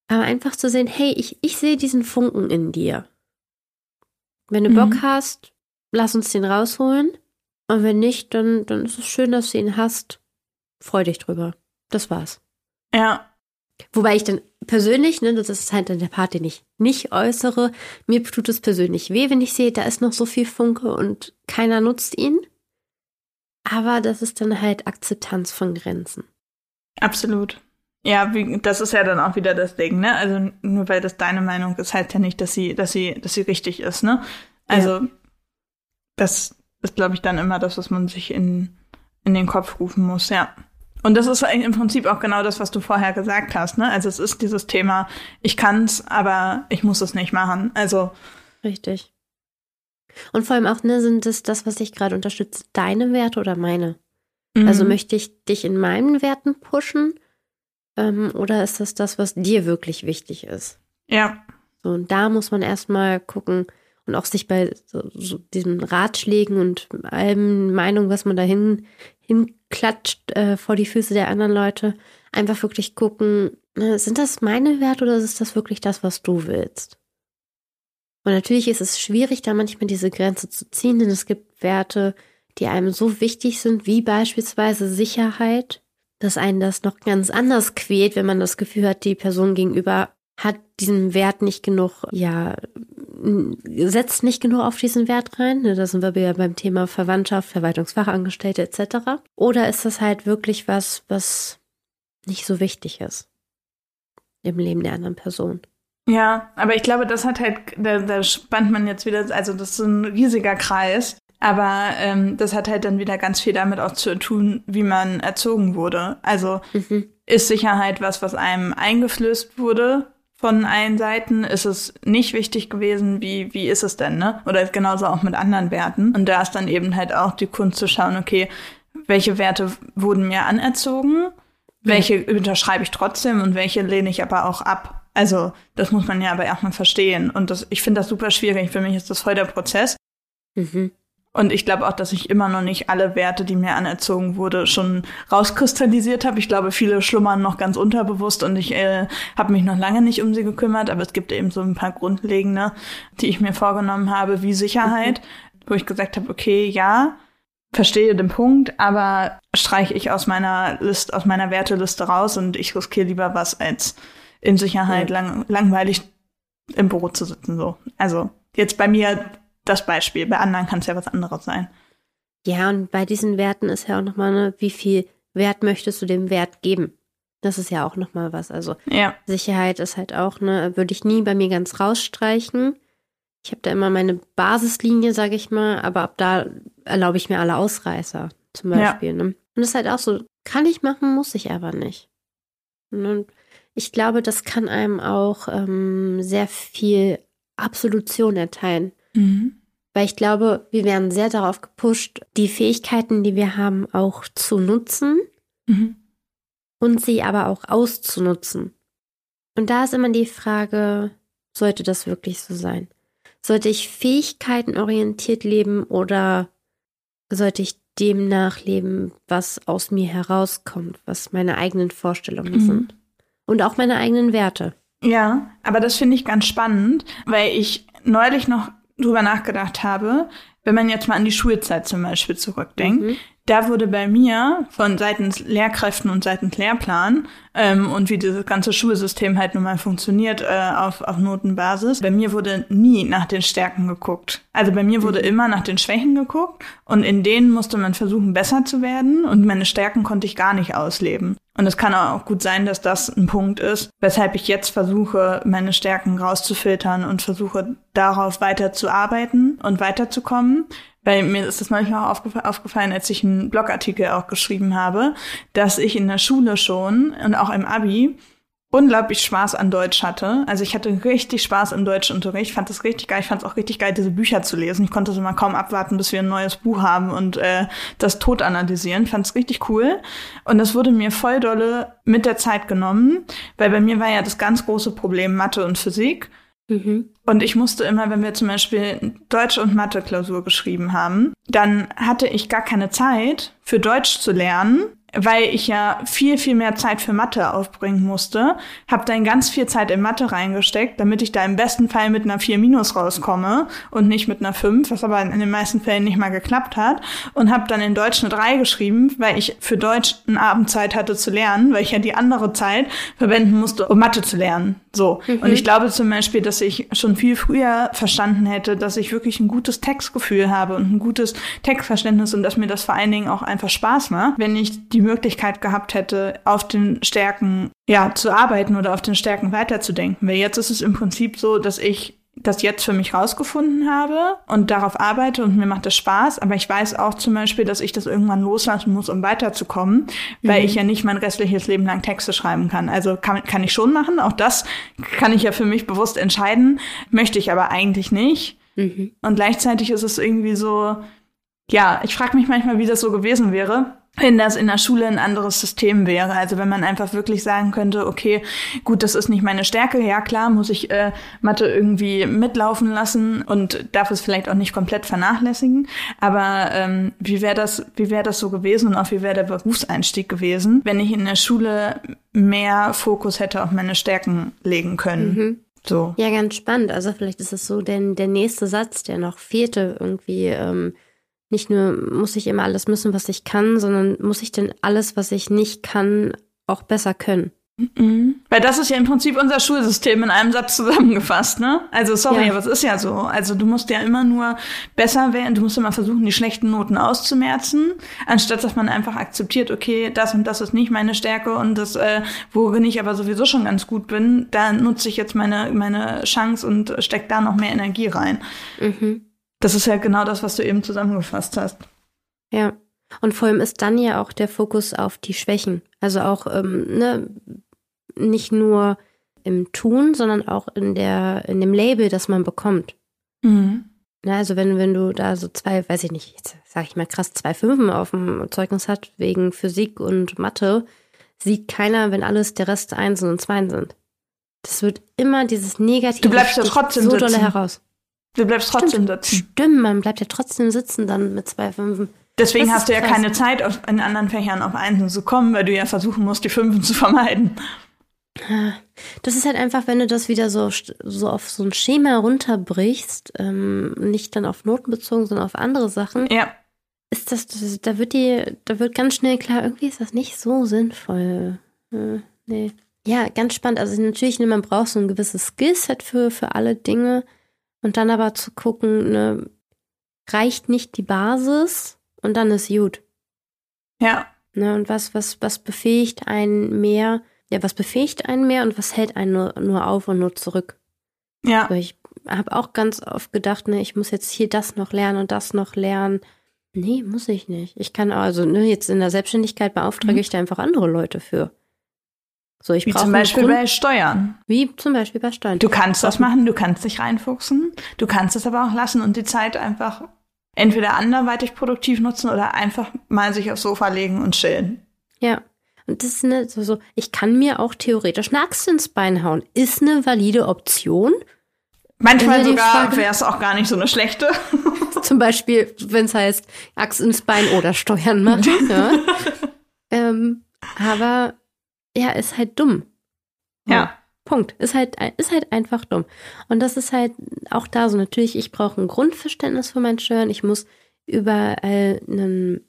Aber einfach zu sehen, hey, ich, ich sehe diesen Funken in dir. Wenn du mhm. Bock hast, lass uns den rausholen. Und wenn nicht, dann, dann ist es schön, dass du ihn hast. Freu dich drüber. Das war's. Ja. Wobei ich dann persönlich, ne, das ist halt dann der Part, den ich nicht äußere, mir tut es persönlich weh, wenn ich sehe, da ist noch so viel Funke und keiner nutzt ihn. Aber das ist dann halt Akzeptanz von Grenzen. Absolut. Ja, wie, das ist ja dann auch wieder das Ding, ne? Also nur weil das deine Meinung ist, heißt ja nicht, dass sie, dass sie, dass sie richtig ist, ne? Also ja. das ist, glaube ich, dann immer das, was man sich in, in den Kopf rufen muss, ja. Und das ist im Prinzip auch genau das, was du vorher gesagt hast, ne? Also es ist dieses Thema, ich kann's, aber ich muss es nicht machen. Also. Richtig. Und vor allem auch, ne, sind es das, was ich gerade unterstütze, deine Werte oder meine? Also mhm. Also möchte ich dich in meinen Werten pushen? Ähm, oder ist das das, was dir wirklich wichtig ist? Ja. So, und da muss man erstmal gucken und auch sich bei so, so diesen Ratschlägen und allem Meinung, was man da hin, hinklatscht äh, vor die Füße der anderen Leute, einfach wirklich gucken, ne, sind das meine Werte oder ist das wirklich das, was du willst? Und natürlich ist es schwierig, da manchmal diese Grenze zu ziehen, denn es gibt Werte, die einem so wichtig sind, wie beispielsweise Sicherheit, dass einen das noch ganz anders quält, wenn man das Gefühl hat, die Person gegenüber hat diesen Wert nicht genug, ja, setzt nicht genug auf diesen Wert rein. Ne, da sind wir ja beim Thema Verwandtschaft, Verwaltungsfachangestellte etc. Oder ist das halt wirklich was, was nicht so wichtig ist im Leben der anderen Person? Ja, aber ich glaube, das hat halt, da, da spannt man jetzt wieder, also das ist ein riesiger Kreis. Aber ähm, das hat halt dann wieder ganz viel damit auch zu tun, wie man erzogen wurde. Also mhm. ist Sicherheit was, was einem eingeflößt wurde von allen Seiten? Ist es nicht wichtig gewesen? Wie, wie ist es denn, ne? Oder genauso auch mit anderen Werten. Und da ist dann eben halt auch die Kunst zu schauen, okay, welche Werte wurden mir anerzogen? Welche mhm. unterschreibe ich trotzdem und welche lehne ich aber auch ab? Also, das muss man ja aber erstmal verstehen. Und das, ich finde das super schwierig. Für mich ist das voll der Prozess. Mhm. Und ich glaube auch, dass ich immer noch nicht alle Werte, die mir anerzogen wurde, schon rauskristallisiert habe. Ich glaube, viele schlummern noch ganz unterbewusst und ich äh, habe mich noch lange nicht um sie gekümmert. Aber es gibt eben so ein paar grundlegende, die ich mir vorgenommen habe, wie Sicherheit, mhm. wo ich gesagt habe, okay, ja, verstehe den Punkt, aber streiche ich aus meiner List, aus meiner Werteliste raus und ich riskiere lieber was, als in Sicherheit ja. lang, langweilig im Büro zu sitzen. So. Also jetzt bei mir das Beispiel. Bei anderen kann es ja was anderes sein. Ja, und bei diesen Werten ist ja auch nochmal, ne, wie viel Wert möchtest du dem Wert geben? Das ist ja auch nochmal was. Also ja. Sicherheit ist halt auch, ne, würde ich nie bei mir ganz rausstreichen. Ich habe da immer meine Basislinie, sage ich mal, aber ab da erlaube ich mir alle Ausreißer, zum Beispiel. Ja. Ne? Und das ist halt auch so, kann ich machen, muss ich aber nicht. Und ich glaube, das kann einem auch ähm, sehr viel Absolution erteilen. Mhm. Weil ich glaube, wir werden sehr darauf gepusht, die Fähigkeiten, die wir haben, auch zu nutzen mhm. und sie aber auch auszunutzen. Und da ist immer die Frage, sollte das wirklich so sein? Sollte ich fähigkeitenorientiert leben oder sollte ich dem nachleben, was aus mir herauskommt, was meine eigenen Vorstellungen mhm. sind? Und auch meine eigenen Werte. Ja, aber das finde ich ganz spannend, weil ich neulich noch drüber nachgedacht habe, wenn man jetzt mal an die Schulzeit zum Beispiel zurückdenkt, mhm. Da wurde bei mir von seitens Lehrkräften und seitens Lehrplan ähm, und wie dieses ganze Schulsystem halt nun mal funktioniert äh, auf, auf Notenbasis, bei mir wurde nie nach den Stärken geguckt. Also bei mir wurde mhm. immer nach den Schwächen geguckt und in denen musste man versuchen, besser zu werden und meine Stärken konnte ich gar nicht ausleben. Und es kann auch gut sein, dass das ein Punkt ist, weshalb ich jetzt versuche, meine Stärken rauszufiltern und versuche, darauf weiter zu arbeiten und weiterzukommen. Weil mir ist das manchmal auch aufgefallen, als ich einen Blogartikel auch geschrieben habe, dass ich in der Schule schon und auch im Abi unglaublich Spaß an Deutsch hatte. Also ich hatte richtig Spaß im Deutschunterricht, fand das richtig geil. Ich fand es auch richtig geil, diese Bücher zu lesen. Ich konnte es immer kaum abwarten, bis wir ein neues Buch haben und äh, das tot analysieren. Fand es richtig cool. Und das wurde mir voll dolle mit der Zeit genommen, weil bei mir war ja das ganz große Problem Mathe und Physik. Mhm. Und ich musste immer, wenn wir zum Beispiel Deutsch- und Mathe-Klausur geschrieben haben, dann hatte ich gar keine Zeit für Deutsch zu lernen, weil ich ja viel, viel mehr Zeit für Mathe aufbringen musste, habe dann ganz viel Zeit in Mathe reingesteckt, damit ich da im besten Fall mit einer 4 minus rauskomme und nicht mit einer 5, was aber in den meisten Fällen nicht mal geklappt hat. Und habe dann in Deutsch eine 3 geschrieben, weil ich für Deutsch einen Abend Zeit hatte zu lernen, weil ich ja die andere Zeit verwenden musste, um Mathe zu lernen. So. Mhm. Und ich glaube zum Beispiel, dass ich schon viel früher verstanden hätte, dass ich wirklich ein gutes Textgefühl habe und ein gutes Textverständnis und dass mir das vor allen Dingen auch einfach Spaß macht, wenn ich die Möglichkeit gehabt hätte, auf den Stärken ja zu arbeiten oder auf den Stärken weiterzudenken. Weil jetzt ist es im Prinzip so, dass ich das jetzt für mich rausgefunden habe und darauf arbeite und mir macht das Spaß. Aber ich weiß auch zum Beispiel, dass ich das irgendwann loslassen muss, um weiterzukommen, weil mhm. ich ja nicht mein restliches Leben lang Texte schreiben kann. Also kann, kann ich schon machen. Auch das kann ich ja für mich bewusst entscheiden. Möchte ich aber eigentlich nicht. Mhm. Und gleichzeitig ist es irgendwie so, ja, ich frage mich manchmal, wie das so gewesen wäre, wenn das in der Schule ein anderes System wäre. Also wenn man einfach wirklich sagen könnte, okay, gut, das ist nicht meine Stärke, ja klar, muss ich äh, Mathe irgendwie mitlaufen lassen und darf es vielleicht auch nicht komplett vernachlässigen. Aber ähm, wie wäre das, wie wäre das so gewesen und auch wie wäre der Berufseinstieg gewesen, wenn ich in der Schule mehr Fokus hätte auf meine Stärken legen können? Mhm. So. Ja, ganz spannend. Also vielleicht ist es so denn der nächste Satz, der noch fehlte, irgendwie. Ähm nicht nur muss ich immer alles müssen, was ich kann, sondern muss ich denn alles, was ich nicht kann, auch besser können. Mhm. Weil das ist ja im Prinzip unser Schulsystem in einem Satz zusammengefasst, ne? Also sorry, ja. aber es ist ja so. Also du musst ja immer nur besser werden, du musst immer versuchen, die schlechten Noten auszumerzen, anstatt dass man einfach akzeptiert, okay, das und das ist nicht meine Stärke und das, äh, worin ich aber sowieso schon ganz gut bin, da nutze ich jetzt meine, meine Chance und steck da noch mehr Energie rein. Mhm. Das ist ja genau das, was du eben zusammengefasst hast. Ja. Und vor allem ist dann ja auch der Fokus auf die Schwächen. Also auch ähm, ne, nicht nur im Tun, sondern auch in der in dem Label, das man bekommt. Mhm. Na, also wenn, wenn du da so zwei, weiß ich nicht, jetzt sag ich mal krass, zwei Fünfen auf dem Zeugnis hat, wegen Physik und Mathe, sieht keiner, wenn alles der Rest Einsen und Zweien sind. Das wird immer dieses Negative. Du bleibst ja trotzdem so dolle heraus. Du bleibst trotzdem Stimmt. sitzen. Stimmt, man bleibt ja trotzdem sitzen dann mit zwei Fünfen. Deswegen das hast du ja krass. keine Zeit, auf, in anderen Fächern auf Einsen zu kommen, weil du ja versuchen musst, die Fünfen zu vermeiden. Das ist halt einfach, wenn du das wieder so, so auf so ein Schema runterbrichst, ähm, nicht dann auf Noten bezogen, sondern auf andere Sachen. Ja. Ist das, das, da wird die, da wird ganz schnell klar, irgendwie ist das nicht so sinnvoll. Äh, nee. Ja, ganz spannend. Also natürlich, man braucht so ein gewisses Skillset für, für alle Dinge. Und dann aber zu gucken, ne, reicht nicht die Basis und dann ist gut. Ja. Ne, und was, was, was befähigt einen mehr, ja, was befähigt einen mehr und was hält einen nur, nur auf und nur zurück? Ja. Also ich habe auch ganz oft gedacht, ne, ich muss jetzt hier das noch lernen und das noch lernen. Nee, muss ich nicht. Ich kann also, ne, jetzt in der Selbstständigkeit beauftrage mhm. ich da einfach andere Leute für. So, ich Wie zum Beispiel Grund, bei Steuern. Wie zum Beispiel bei Steuern. Du kannst das machen, du kannst dich reinfuchsen, du kannst es aber auch lassen und die Zeit einfach entweder anderweitig produktiv nutzen oder einfach mal sich aufs Sofa legen und chillen. Ja. Und das ist eine, so, so, ich kann mir auch theoretisch eine Axt ins Bein hauen. Ist eine valide Option. Manchmal sogar wäre es auch gar nicht so eine schlechte. *laughs* Zum Beispiel, wenn es heißt, Axt ins Bein oder Steuern machen. ja. *laughs* ähm, aber ja, ist halt dumm. Ja. Punkt. Ist halt, ist halt einfach dumm. Und das ist halt auch da so. Natürlich, ich brauche ein Grundverständnis für mein Steuern. Ich muss überall einen,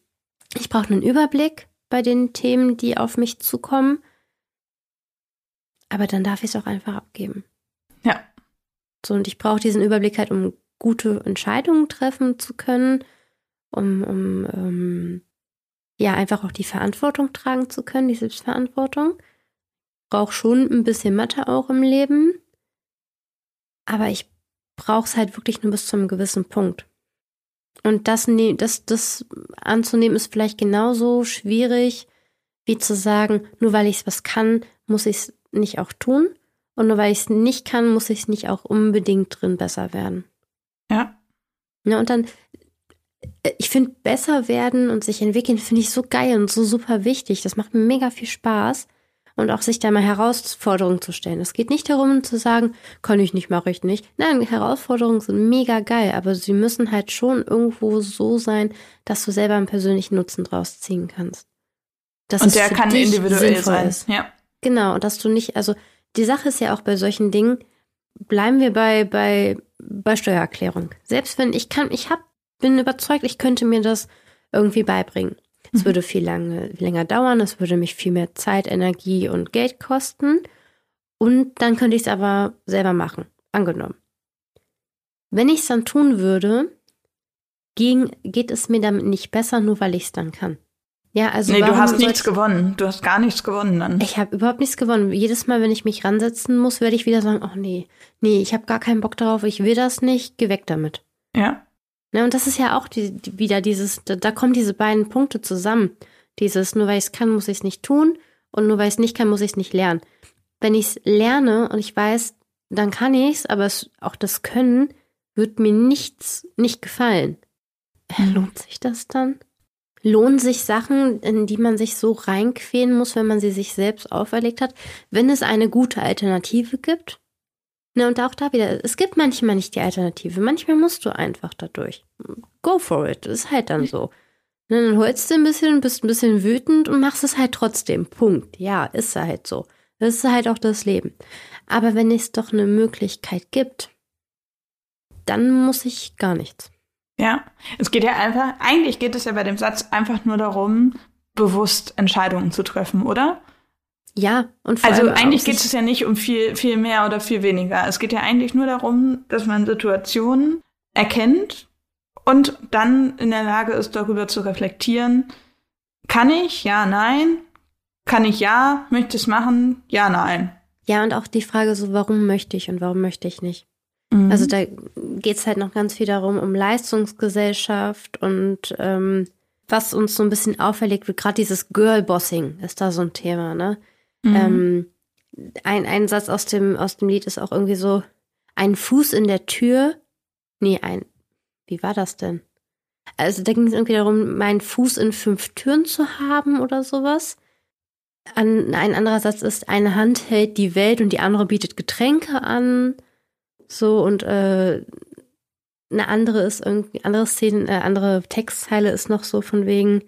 ich brauche einen Überblick bei den Themen, die auf mich zukommen. Aber dann darf ich es auch einfach abgeben. Ja. So, und ich brauche diesen Überblick halt, um gute Entscheidungen treffen zu können, um, um ähm, ja einfach auch die Verantwortung tragen zu können, die Selbstverantwortung. Brauche schon ein bisschen Mathe auch im Leben. Aber ich brauche es halt wirklich nur bis zu einem gewissen Punkt. Und das, das, das anzunehmen ist vielleicht genauso schwierig, wie zu sagen, nur weil ich es was kann, muss ich es nicht auch tun. Und nur weil ich es nicht kann, muss ich es nicht auch unbedingt drin besser werden. Ja. Ja, und dann ich finde, besser werden und sich entwickeln, finde ich so geil und so super wichtig. Das macht mir mega viel Spaß. und auch sich da mal Herausforderungen zu stellen. Es geht nicht darum zu sagen, kann ich nicht, mache ich nicht. Nein, Herausforderungen sind mega geil, aber sie müssen halt schon irgendwo so sein, dass du selber einen persönlichen Nutzen draus ziehen kannst. Dass und der kann individuell sein. Ist. Ja. Genau, und dass du nicht, also die Sache ist ja auch bei solchen Dingen, bleiben wir bei, bei, bei Steuererklärung. Selbst wenn ich kann, ich hab, bin überzeugt, ich könnte mir das irgendwie beibringen. Es mhm. würde viel lange, länger dauern, es würde mich viel mehr Zeit, Energie und Geld kosten. Und dann könnte ich es aber selber machen. Angenommen. Wenn ich es dann tun würde, ging, geht es mir damit nicht besser, nur weil ich es dann kann. Ja, also nee, du hast nichts gewonnen. Du hast gar nichts gewonnen dann. Ich habe überhaupt nichts gewonnen. Jedes Mal, wenn ich mich ransetzen muss, werde ich wieder sagen, oh nee, nee, ich habe gar keinen Bock darauf, ich will das nicht, geh weg damit. Ja. Ja, und das ist ja auch die, die, wieder dieses, da, da, kommen diese beiden Punkte zusammen. Dieses, nur weil ich es kann, muss ich es nicht tun und nur weil ich es nicht kann, muss ich es nicht lernen. Wenn ich es lerne und ich weiß, dann kann ich es, aber es, auch das Können wird mir nichts nicht gefallen. Mhm. Lohnt sich das dann? Lohnen sich Sachen, in die man sich so reinquälen muss, wenn man sie sich selbst auferlegt hat, wenn es eine gute Alternative gibt? Ne, und auch da wieder, es gibt manchmal nicht die Alternative. Manchmal musst du einfach dadurch. Go for it. Ist halt dann so. Ne, dann holst du ein bisschen, bist ein bisschen wütend und machst es halt trotzdem. Punkt. Ja, ist halt so. Das ist halt auch das Leben. Aber wenn es doch eine Möglichkeit gibt, dann muss ich gar nichts. Ja, es geht ja einfach, eigentlich geht es ja bei dem Satz einfach nur darum, bewusst Entscheidungen zu treffen, oder? Ja, und vor Also eigentlich geht es ja nicht um viel, viel mehr oder viel weniger. Es geht ja eigentlich nur darum, dass man Situationen erkennt und dann in der Lage ist, darüber zu reflektieren. Kann ich? Ja, nein. Kann ich ja? Möchte es machen? Ja, nein. Ja, und auch die Frage so, warum möchte ich und warum möchte ich nicht? Mhm. Also da geht es halt noch ganz viel darum, um Leistungsgesellschaft und ähm, was uns so ein bisschen auferlegt wird, gerade dieses Girlbossing ist da so ein Thema, ne? Mhm. Ähm, ein, ein Satz aus dem, aus dem Lied ist auch irgendwie so, ein Fuß in der Tür. Nee, ein, wie war das denn? Also da ging es irgendwie darum, meinen Fuß in fünf Türen zu haben oder sowas. An, ein anderer Satz ist, eine Hand hält die Welt und die andere bietet Getränke an. So, und äh, eine andere ist irgendwie, andere Szenen, äh, andere Textzeile ist noch so von wegen,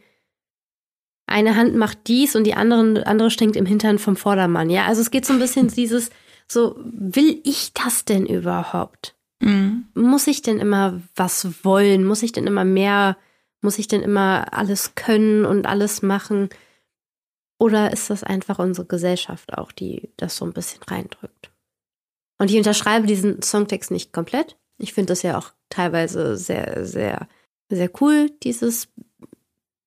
eine Hand macht dies und die andere, andere stinkt im Hintern vom Vordermann. Ja, also es geht so ein bisschen *laughs* dieses, so, will ich das denn überhaupt? Mhm. Muss ich denn immer was wollen? Muss ich denn immer mehr, muss ich denn immer alles können und alles machen? Oder ist das einfach unsere Gesellschaft auch, die das so ein bisschen reindrückt? Und ich unterschreibe diesen Songtext nicht komplett. Ich finde das ja auch teilweise sehr, sehr, sehr cool, dieses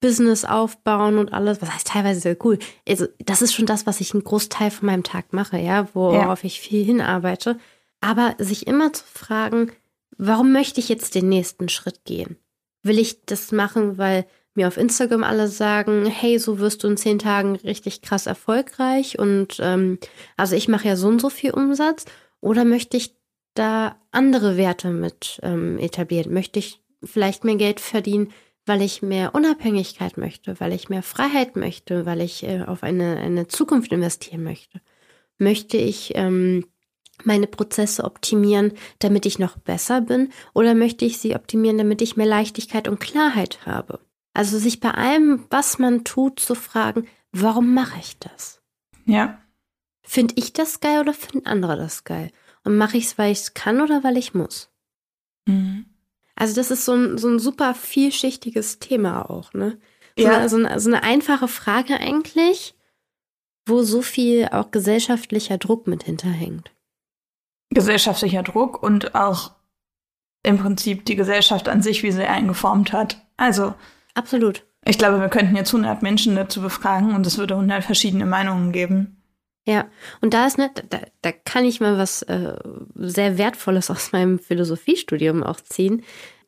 Business aufbauen und alles. Was heißt teilweise sehr cool? Also, das ist schon das, was ich einen Großteil von meinem Tag mache, ja, worauf ja. ich viel hinarbeite. Aber sich immer zu fragen, warum möchte ich jetzt den nächsten Schritt gehen? Will ich das machen, weil mir auf Instagram alle sagen, hey, so wirst du in zehn Tagen richtig krass erfolgreich und ähm, also ich mache ja so und so viel Umsatz oder möchte ich da andere Werte mit ähm, etablieren? Möchte ich vielleicht mehr Geld verdienen, weil ich mehr Unabhängigkeit möchte, weil ich mehr Freiheit möchte, weil ich äh, auf eine, eine Zukunft investieren möchte? Möchte ich ähm, meine Prozesse optimieren, damit ich noch besser bin? Oder möchte ich sie optimieren, damit ich mehr Leichtigkeit und Klarheit habe? Also sich bei allem, was man tut, zu fragen, warum mache ich das? Ja. Finde ich das geil oder finden andere das geil? Und mache ich es, weil ich es kann oder weil ich muss? Mhm. Also das ist so ein, so ein super vielschichtiges Thema auch, ne? So, ja. eine, so, eine, so eine einfache Frage eigentlich, wo so viel auch gesellschaftlicher Druck mit hinterhängt. Gesellschaftlicher Druck und auch im Prinzip die Gesellschaft an sich, wie sie eingeformt hat. Also. Absolut. Ich glaube, wir könnten jetzt 100 Menschen dazu befragen und es würde 100 verschiedene Meinungen geben. Ja, und da ist ne, da, da kann ich mal was äh, sehr Wertvolles aus meinem Philosophiestudium auch ziehen.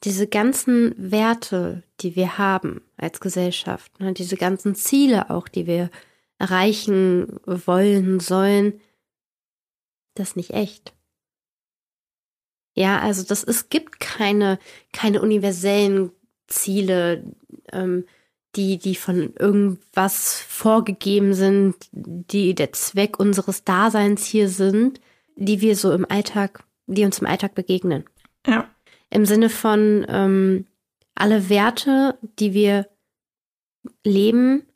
Diese ganzen Werte, die wir haben als Gesellschaft, ne, diese ganzen Ziele auch, die wir erreichen wollen, sollen, das nicht echt. Ja, also das es gibt keine keine universellen Ziele, ähm, die, die von irgendwas vorgegeben sind, die der Zweck unseres Daseins hier sind, die wir so im Alltag, die uns im Alltag begegnen. Ja. Im Sinne von ähm, alle Werte, die wir leben,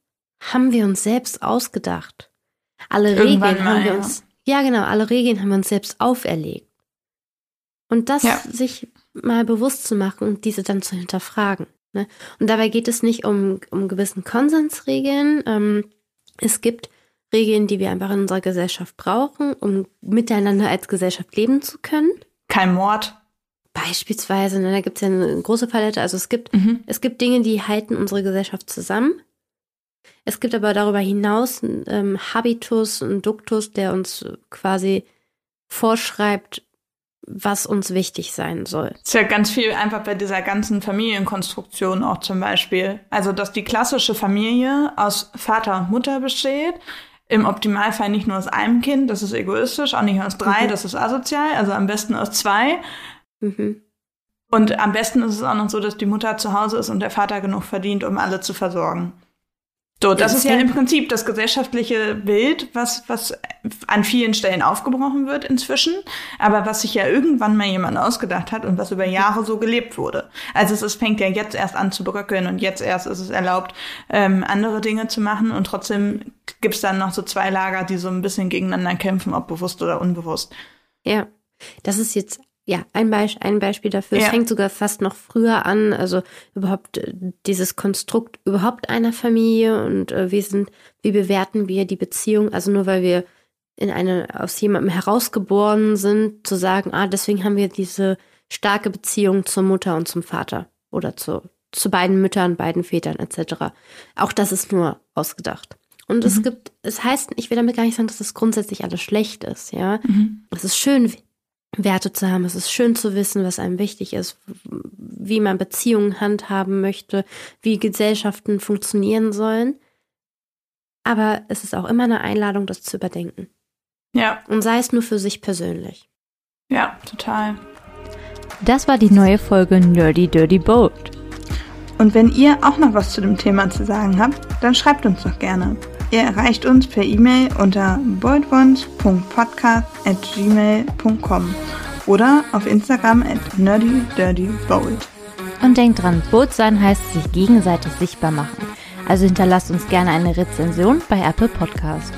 haben wir uns selbst ausgedacht. Alle Irgendwann Regeln mal, haben wir ja. uns, ja genau, alle Regeln haben wir uns selbst auferlegt. Und das Ja. sich mal bewusst zu machen und diese dann zu hinterfragen. Ne? Und dabei geht es nicht um, um gewissen Konsensregeln. Ähm, es gibt Regeln, die wir einfach in unserer Gesellschaft brauchen, um miteinander als Gesellschaft leben zu können. Kein Mord. Beispielsweise, ne, da gibt es ja eine große Palette. Also es gibt, Mhm. es gibt Dinge, die halten unsere Gesellschaft zusammen. Es gibt aber darüber hinaus einen ähm, Habitus, einen Duktus, der uns quasi vorschreibt, was uns wichtig sein soll. Ist ja ganz viel einfach bei dieser ganzen Familienkonstruktion auch zum Beispiel. Also, dass die klassische Familie aus Vater und Mutter besteht. Im Optimalfall nicht nur aus einem Kind, das ist egoistisch, auch nicht aus drei, Mhm. das ist asozial, also am besten aus zwei. Mhm. Und am besten ist es auch noch so, dass die Mutter zu Hause ist und der Vater genug verdient, um alle zu versorgen. So, das ist ja im Prinzip das gesellschaftliche Bild, was, was an vielen Stellen aufgebrochen wird inzwischen, aber was sich ja irgendwann mal jemand ausgedacht hat und was über Jahre so gelebt wurde. Also es ist, fängt ja jetzt erst an zu bröckeln und jetzt erst ist es erlaubt, ähm, andere Dinge zu machen und trotzdem gibt's dann noch so zwei Lager, die so ein bisschen gegeneinander kämpfen, ob bewusst oder unbewusst. Ja, das ist jetzt ja ein, Beis ein Beispiel dafür. Es Ja. fängt sogar fast noch früher an, also überhaupt äh, dieses Konstrukt überhaupt einer Familie und äh, wie sind, wie bewerten wir die Beziehung? Also nur weil wir in eine aus jemandem herausgeboren sind, zu sagen, ah, deswegen haben wir diese starke Beziehung zur Mutter und zum Vater oder zu, zu beiden Müttern, beiden Vätern etc. Auch das ist nur ausgedacht. Und es Mhm. gibt, es heißt, ich will damit gar nicht sagen, dass das grundsätzlich alles schlecht ist, ja. Mhm. Es ist schön, Werte zu haben. Es ist schön zu wissen, was einem wichtig ist, wie man Beziehungen handhaben möchte, wie Gesellschaften funktionieren sollen. Aber es ist auch immer eine Einladung, das zu überdenken. Ja, Und sei es nur für sich persönlich. ja, total. Das war die neue Folge Nerdy Dirty Bold. Und wenn ihr auch noch was zu dem Thema zu sagen habt, dann schreibt uns doch gerne. Ihr erreicht uns per E-Mail unter boldones.podcast.gmail.com oder auf Instagram at nerdydirtybold. Und denkt dran, Bold sein heißt sich gegenseitig sichtbar machen. Also hinterlasst uns gerne eine Rezension bei Apple Podcast.